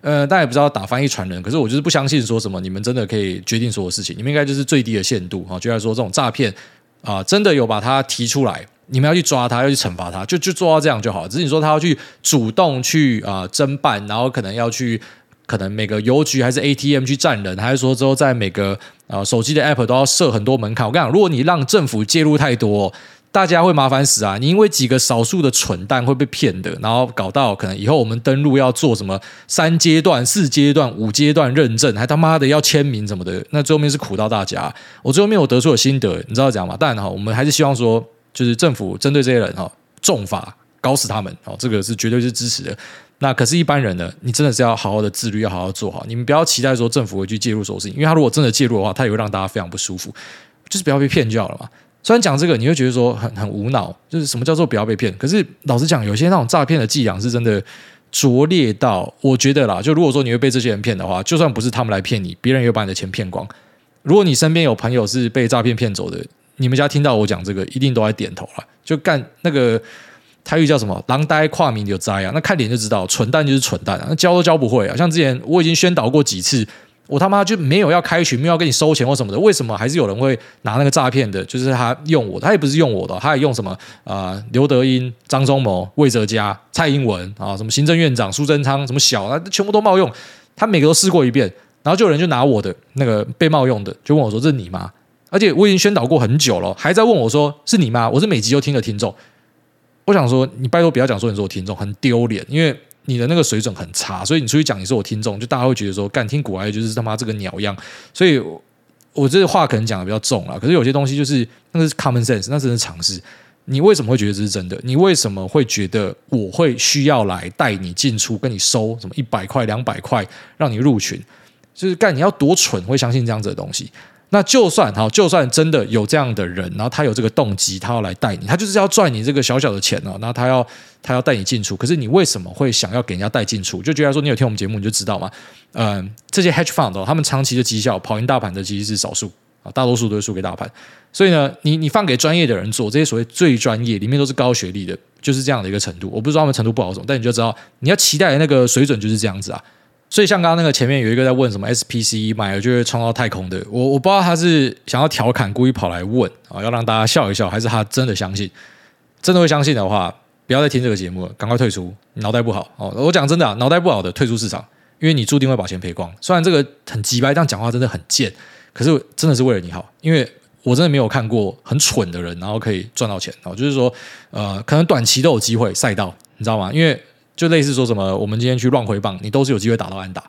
呃，大家也不知道打翻一船人，可是我就是不相信说什么你们真的可以决定所有事情。你们应该就是最低的限度啊，就来说这种诈骗啊，真的有把它提出来。你们要去抓他，要去惩罚他，就就做到这样就好。只是你说他要去主动去啊、呃、侦办，然后可能要去可能每个邮局还是 ATM 去站人，还是说之后在每个啊、手机的 App 都要设很多门槛。我跟你讲，如果你让政府介入太多，大家会麻烦死啊！你因为几个少数的蠢蛋会被骗的，然后搞到可能以后我们登录要做什么三阶段、四阶段、五阶段认证，还他妈的要签名什么的，那最后面是苦到大家。我最后面我得出的心得，你知道讲吗？当然哈，我们还是希望说，就是政府针对这些人哈，重罚搞死他们哦，这个是绝对是支持的。那可是，一般人呢，你真的是要好好的自律，要好好做好。你们不要期待说政府会去介入所有事情，因为他如果真的介入的话，他也会让大家非常不舒服。就是不要被骗就好了嘛。虽然讲这个，你会觉得说很很无脑，就是什么叫做不要被骗？可是老实讲，有些那种诈骗的伎俩是真的拙劣到，我觉得啦，就如果说你会被这些人骗的话，就算不是他们来骗你，别人也会把你的钱骗光。如果你身边有朋友是被诈骗骗走的，你们家听到我讲这个，一定都在点头了。就干那个台语叫什么“狼呆跨名有灾”啊，那看脸就知道，蠢蛋就是蠢蛋啊，那教都教不会啊。像之前我已经宣导过几次。我他妈就没有要开群，没有要跟你收钱或什么的，为什么还是有人会拿那个诈骗的？就是他用我，他也不是用我的，他也用什么啊、呃？刘德英、张忠谋、魏哲家、蔡英文啊，什么行政院长苏贞昌，什么小，啊全部都冒用。他每个都试过一遍，然后就有人就拿我的那个被冒用的，就问我说：“这是你吗？”而且我已经宣导过很久了，还在问我说：“是你吗？”我是每集都听的听众。我想说，你拜托不要讲说你是我听众，很丢脸，因为。你的那个水准很差，所以你出去讲你是我听众，就大家会觉得说，干听股癌就是他妈这个鸟样。所以我这话可能讲的比较重了，可是有些东西就是那个是 common sense，那真是常识。你为什么会觉得这是真的？你为什么会觉得我会需要来带你进出，跟你收什么一百块、两百块，让你入群？就是干你要多蠢会相信这样子的东西？那就算好，就算真的有这样的人，然后他有这个动机，他要来带你，他就是要赚你这个小小的钱哦。然后他要他要带你进出，可是你为什么会想要给人家带进出？就觉得说你有听我们节目你就知道嘛。嗯、呃，这些 hedge fund 哦，他们长期的绩效跑赢大盘的其实是少数啊，大多数都是输给大盘。所以呢，你你放给专业的人做这些所谓最专业，里面都是高学历的，就是这样的一个程度。我不知道他们程度不好什么，但你就知道你要期待的那个水准就是这样子啊。所以像刚刚那个前面有一个在问什么 SPC 买了就会冲到太空的，我我不知道他是想要调侃，故意跑来问啊，要让大家笑一笑，还是他真的相信？真的会相信的话，不要再听这个节目了，赶快退出。脑袋不好哦，我讲真的啊，脑袋不好的退出市场，因为你注定会把钱赔光。虽然这个很机掰，这样讲话真的很贱，可是真的是为了你好，因为我真的没有看过很蠢的人，然后可以赚到钱哦，就是说呃，可能短期都有机会赛道，你知道吗？因为就类似说什么，我们今天去乱挥棒，你都是有机会打到安打，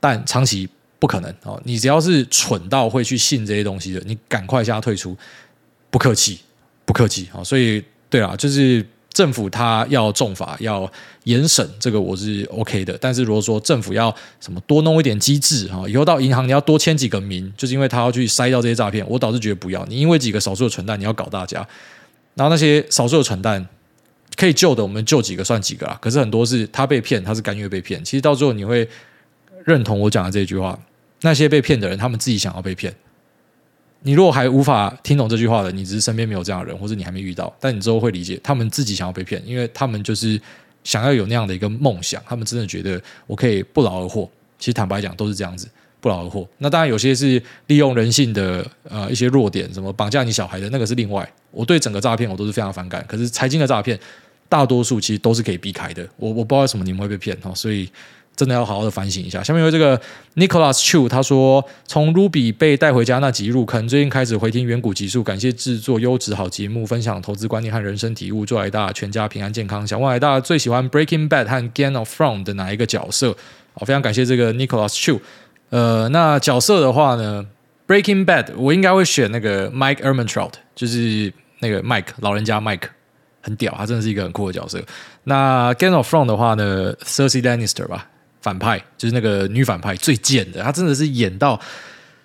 但长期不可能哦。你只要是蠢到会去信这些东西的，你赶快下退出，不客气，不客气啊。所以对啊，就是政府他要重罚，要严审，这个我是 OK 的。但是如果说政府要什么多弄一点机制啊，以后到银行你要多签几个名，就是因为他要去筛掉这些诈骗，我倒是觉得不要。你因为几个少数的蠢蛋，你要搞大家，然后那些少数的蠢蛋。可以救的，我们救几个算几个啊。可是很多是他被骗，他是甘愿被骗。其实到最后你会认同我讲的这句话：那些被骗的人，他们自己想要被骗。你如果还无法听懂这句话的，你只是身边没有这样的人，或者你还没遇到，但你之后会理解，他们自己想要被骗，因为他们就是想要有那样的一个梦想。他们真的觉得我可以不劳而获。其实坦白讲，都是这样子。不劳而获。那当然，有些是利用人性的呃一些弱点，什么绑架你小孩的那个是另外。我对整个诈骗我都是非常反感。可是财经的诈骗，大多数其实都是可以避开的。我我不知道为什么你们会被骗哈，所以真的要好好的反省一下。下面有这个 Nicholas Chu，他说从 Ruby 被带回家那集入坑，最近开始回听远古集数，感谢制作优质好节目，分享投资观念和人生体悟，祝癌大全家平安健康。想问癌大最喜欢 Breaking Bad 和 Game of Thrones 的哪一个角色？好，非常感谢这个 Nicholas Chu。呃，那角色的话呢，《Breaking Bad》我应该会选那个 Mike e r m a n t r o u t 就是那个 Mike 老人家 Mike，很屌，他真的是一个很酷的角色。那《Game of Thrones》的话呢，Cersei Lannister 吧，反派就是那个女反派最贱的，她真的是演到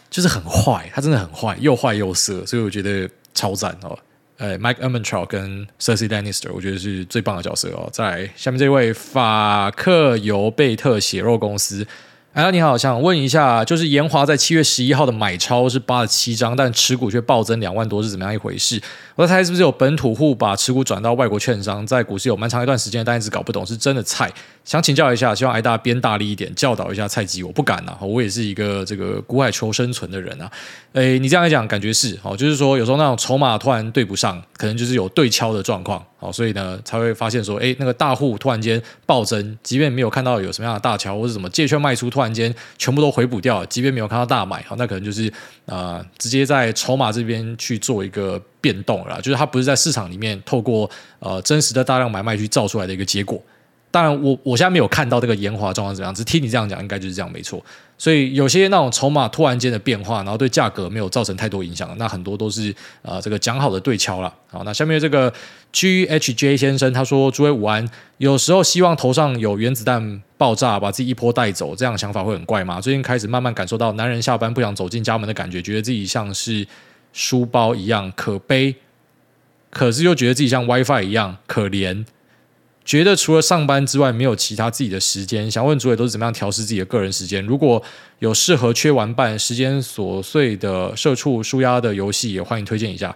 就是很坏，她真的很坏，又坏又色，所以我觉得超赞哦。呃，Mike Ehrmantraut 跟 Cersei Lannister，我觉得是最棒的角色哦。再来下面这位法克尤贝特血肉公司。哎，你好，想问一下，就是研华在七月十一号的买超是八十七张，但持股却暴增两万多，是怎么样一回事？我在猜是不是有本土户把持股转到外国券商，在股市有蛮长一段时间，但一直搞不懂，是真的菜，想请教一下，希望挨大变大力一点，教导一下菜鸡。我不敢啊，我也是一个这个股海求生存的人啊。哎，你这样来讲，感觉是哦，就是说有时候那种筹码突然对不上，可能就是有对敲的状况哦，所以呢才会发现说，哎，那个大户突然间暴增，即便没有看到有什么样的大敲或者什么借券卖出，突突然间全部都回补掉，即便没有看到大买，好，那可能就是呃直接在筹码这边去做一个变动了，就是它不是在市场里面透过呃真实的大量买卖去造出来的一个结果。当然我，我现在没有看到这个延华状况怎样，只听你这样讲，应该就是这样，没错。所以有些那种筹码突然间的变化，然后对价格没有造成太多影响，那很多都是、呃、这个讲好的对敲了。好，那下面这个 G H J 先生他说：“诸位午安，有时候希望头上有原子弹爆炸，把自己一波带走，这样想法会很怪吗？最近开始慢慢感受到，男人下班不想走进家门的感觉，觉得自己像是书包一样可悲，可是又觉得自己像 WiFi 一样可怜。”觉得除了上班之外没有其他自己的时间，想问主委都是怎么样调试自己的个人时间？如果有适合缺玩伴、时间琐碎的社畜舒压的游戏，也欢迎推荐一下。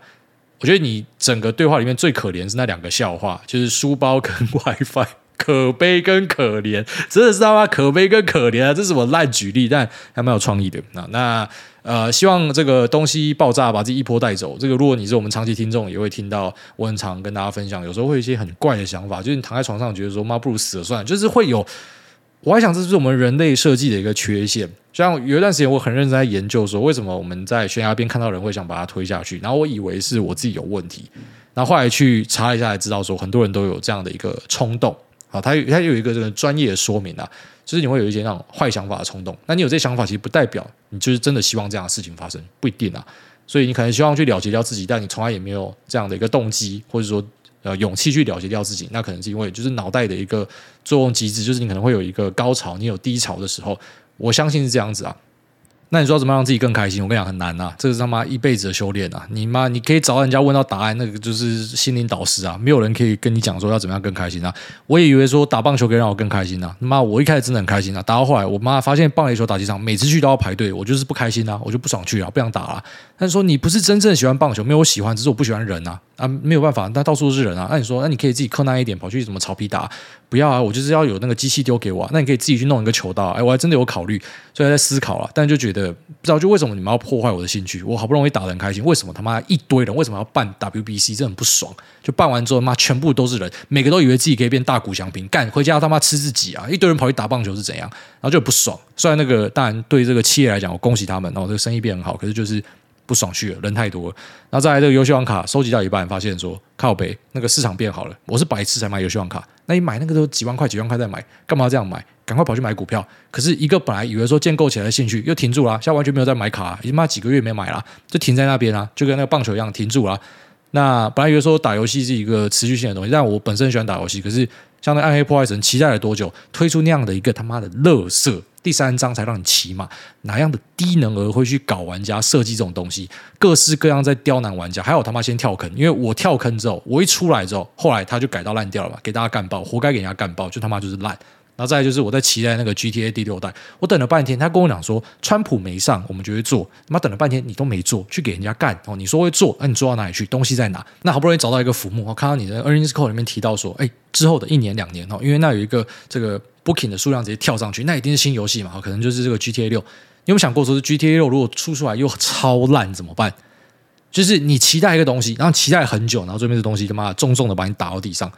我觉得你整个对话里面最可怜是那两个笑话，就是书包跟 WiFi，可悲跟可怜，真的是他妈可悲跟可怜啊！这是我烂举例，但还蛮有创意的。那那。呃，希望这个东西爆炸，把自己一波带走。这个，如果你是我们长期听众，也会听到我很常跟大家分享。有时候会有一些很怪的想法，就是你躺在床上觉得说，妈不如死了算了，就是会有。我还想，这是我们人类设计的一个缺陷。像有一段时间，我很认真在研究说，为什么我们在悬崖边看到人会想把它推下去？然后我以为是我自己有问题，然后后来去查一下，才知道说，很多人都有这样的一个冲动。啊，他他有一个这个专业的说明啊。就是你会有一些那种坏想法的冲动，那你有这些想法，其实不代表你就是真的希望这样的事情发生，不一定啊。所以你可能希望去了结掉自己，但你从来也没有这样的一个动机，或者说呃勇气去了结掉自己，那可能是因为就是脑袋的一个作用机制，就是你可能会有一个高潮，你有低潮的时候，我相信是这样子啊。那你说怎么让自己更开心？我跟你讲很难啊，这个是他妈一辈子的修炼啊！你妈，你可以找人家问到答案，那个就是心灵导师啊，没有人可以跟你讲说要怎么样更开心啊！我也以为说打棒球可以让我更开心啊，妈，我一开始真的很开心啊，打到后来，我妈发现棒垒球打击场每次去都要排队，我就是不开心啊，我就不爽去啊，不想打了。但是说你不是真正喜欢棒球，没有我喜欢，只是我不喜欢人啊。啊，没有办法，那到处都是人啊。那你说，那你可以自己克难一点，跑去什么草皮打？不要啊，我就是要有那个机器丢给我。那你可以自己去弄一个球道。哎，我还真的有考虑，所以在思考了。但就觉得不知道，就为什么你们要破坏我的兴趣？我好不容易打得很开心，为什么他妈一堆人？为什么要办 WBC？这很不爽。就办完之后，妈全部都是人，每个都以为自己可以变大谷翔平，干回家他妈吃自己啊！一堆人跑去打棒球是怎样？然后就不爽。虽然那个当然对这个企业来讲，我恭喜他们，然后这个生意变很好，可是就是。不爽去了，人太多了。然后再来这个游戏王卡收集到一半，发现说靠北那个市场变好了。我是白痴才买游戏王卡，那你买那个都几万块几万块再买，干嘛这样买？赶快跑去买股票。可是一个本来以为说建构起来的兴趣又停住了，现在完全没有再买卡，已经妈几个月没买了，就停在那边啊，就跟那个棒球一样停住了。那本来以为说打游戏是一个持续性的东西，但我本身喜欢打游戏，可是像那暗黑破坏神期待了多久，推出那样的一个他妈的垃圾。第三章才让你骑马，哪样的低能儿会去搞玩家设计这种东西？各式各样在刁难玩家，还有他妈先跳坑，因为我跳坑之后，我一出来之后，后来他就改到烂掉了吧，给大家干爆，活该给人家干爆，就他妈就是烂。然后再就是我在期待那个 GTA 第六代，我等了半天，他跟我讲说川普没上，我们就会做。他妈等了半天你都没做，去给人家干哦，你说会做，那你做到哪里去？东西在哪？那好不容易找到一个浮木，我看到你的 earnings call 里面提到说，哎，之后的一年两年哦，因为那有一个这个 booking 的数量直接跳上去，那一定是新游戏嘛，可能就是这个 GTA 六。你有没有想过说是 GTA 六如果出出来又超烂怎么办？就是你期待一个东西，然后期待很久，然后最后面这东西他妈重重的把你打到地上。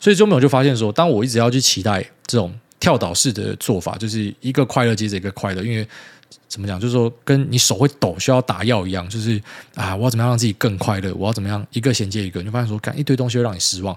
所以后面我就发现说，当我一直要去期待这种跳岛式的做法，就是一个快乐接着一个快乐，因为怎么讲，就是说跟你手会抖需要打药一样，就是啊，我要怎么样让自己更快乐？我要怎么样一个衔接一个？你就发现说，干一堆东西会让你失望。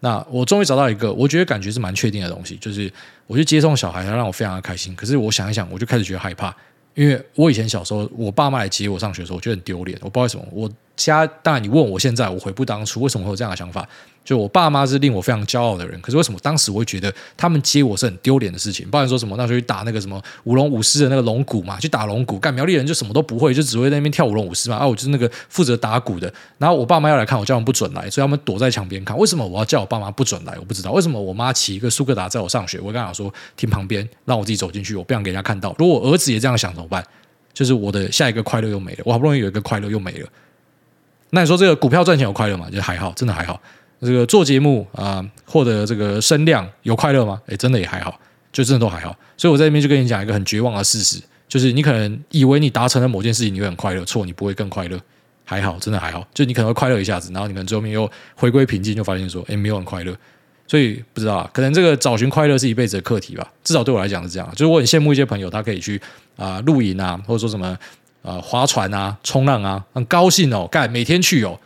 那我终于找到一个，我觉得感觉是蛮确定的东西，就是我去接送小孩，他让我非常的开心。可是我想一想，我就开始觉得害怕，因为我以前小时候，我爸妈来接我上学的时候，我觉得很丢脸。我不知道为什么，我家当然你问我现在，我悔不当初，为什么会有这样的想法？就我爸妈是令我非常骄傲的人，可是为什么当时我会觉得他们接我是很丢脸的事情？不然说什么那时候去打那个什么舞龙舞狮的那个龙骨嘛，去打龙骨，干苗栗人就什么都不会，就只会在那边跳舞龙舞狮嘛。啊，我就是那个负责打鼓的。然后我爸妈要来看我，叫他们不准来，所以他们躲在墙边看。为什么我要叫我爸妈不准来？我不知道。为什么我妈骑一个苏格达载我上学？我跟她说停旁边，让我自己走进去，我不想给人家看到。如果我儿子也这样想怎么办？就是我的下一个快乐又没了。我好不容易有一个快乐又没了。那你说这个股票赚钱有快乐吗？就还好，真的还好。这个做节目啊，获得这个声量有快乐吗？诶，真的也还好，就真的都还好。所以我在这边就跟你讲一个很绝望的事实，就是你可能以为你达成了某件事情，你会很快乐，错，你不会更快乐。还好，真的还好，就你可能会快乐一下子，然后你可能最后面又回归平静，就发现说，诶，没有很快乐。所以不知道，可能这个找寻快乐是一辈子的课题吧。至少对我来讲是这样，就是我很羡慕一些朋友，他可以去啊、露营啊，或者说什么啊、呃、划船啊、冲浪啊，很高兴哦，干每天去哦。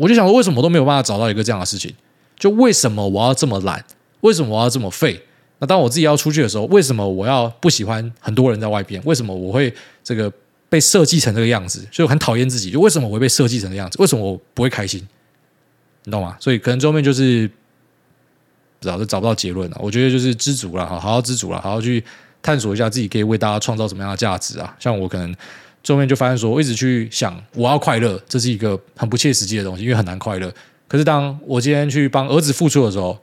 我就想说，为什么我都没有办法找到一个这样的事情？就为什么我要这么懒？为什么我要这么废？那当我自己要出去的时候，为什么我要不喜欢很多人在外边？为什么我会这个被设计成这个样子？就很讨厌自己。就为什么我会被设计成这样子？为什么我不会开心？你懂吗？所以可能最后面就是不知道，就找不到结论了。我觉得就是知足了，好好知足了，好好去探索一下自己可以为大家创造什么样的价值啊。像我可能。最后面就发现说，我一直去想我要快乐，这是一个很不切实际的东西，因为很难快乐。可是当我今天去帮儿子付出的时候，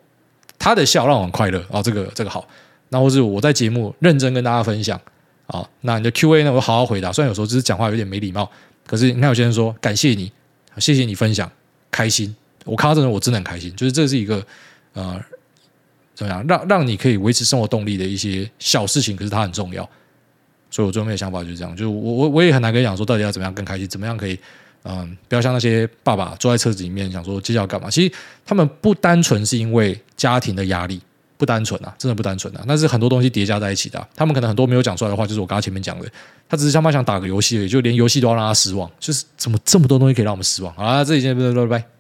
他的笑让我很快乐哦，这个这个好。那或是我在节目认真跟大家分享啊，那你的 Q&A 呢，我好好回答。虽然有时候只是讲话有点没礼貌，可是你看有些人说感谢你，谢谢你分享，开心。我看到这种我真的很开心，就是这是一个呃怎么样让让你可以维持生活动力的一些小事情，可是它很重要。所以我最后面的想法就是这样，就是我我我也很难跟你讲说到底要怎么样更开心，怎么样可以嗯，不要像那些爸爸坐在车子里面想说接下来要干嘛。其实他们不单纯是因为家庭的压力，不单纯啊，真的不单纯啊，那是很多东西叠加在一起的。他们可能很多没有讲出来的话，就是我刚刚前面讲的，他只是想办法想打个游戏而已，就连游戏都要让他失望，就是怎么这么多东西可以让我们失望。好啦，这几天拜拜拜拜。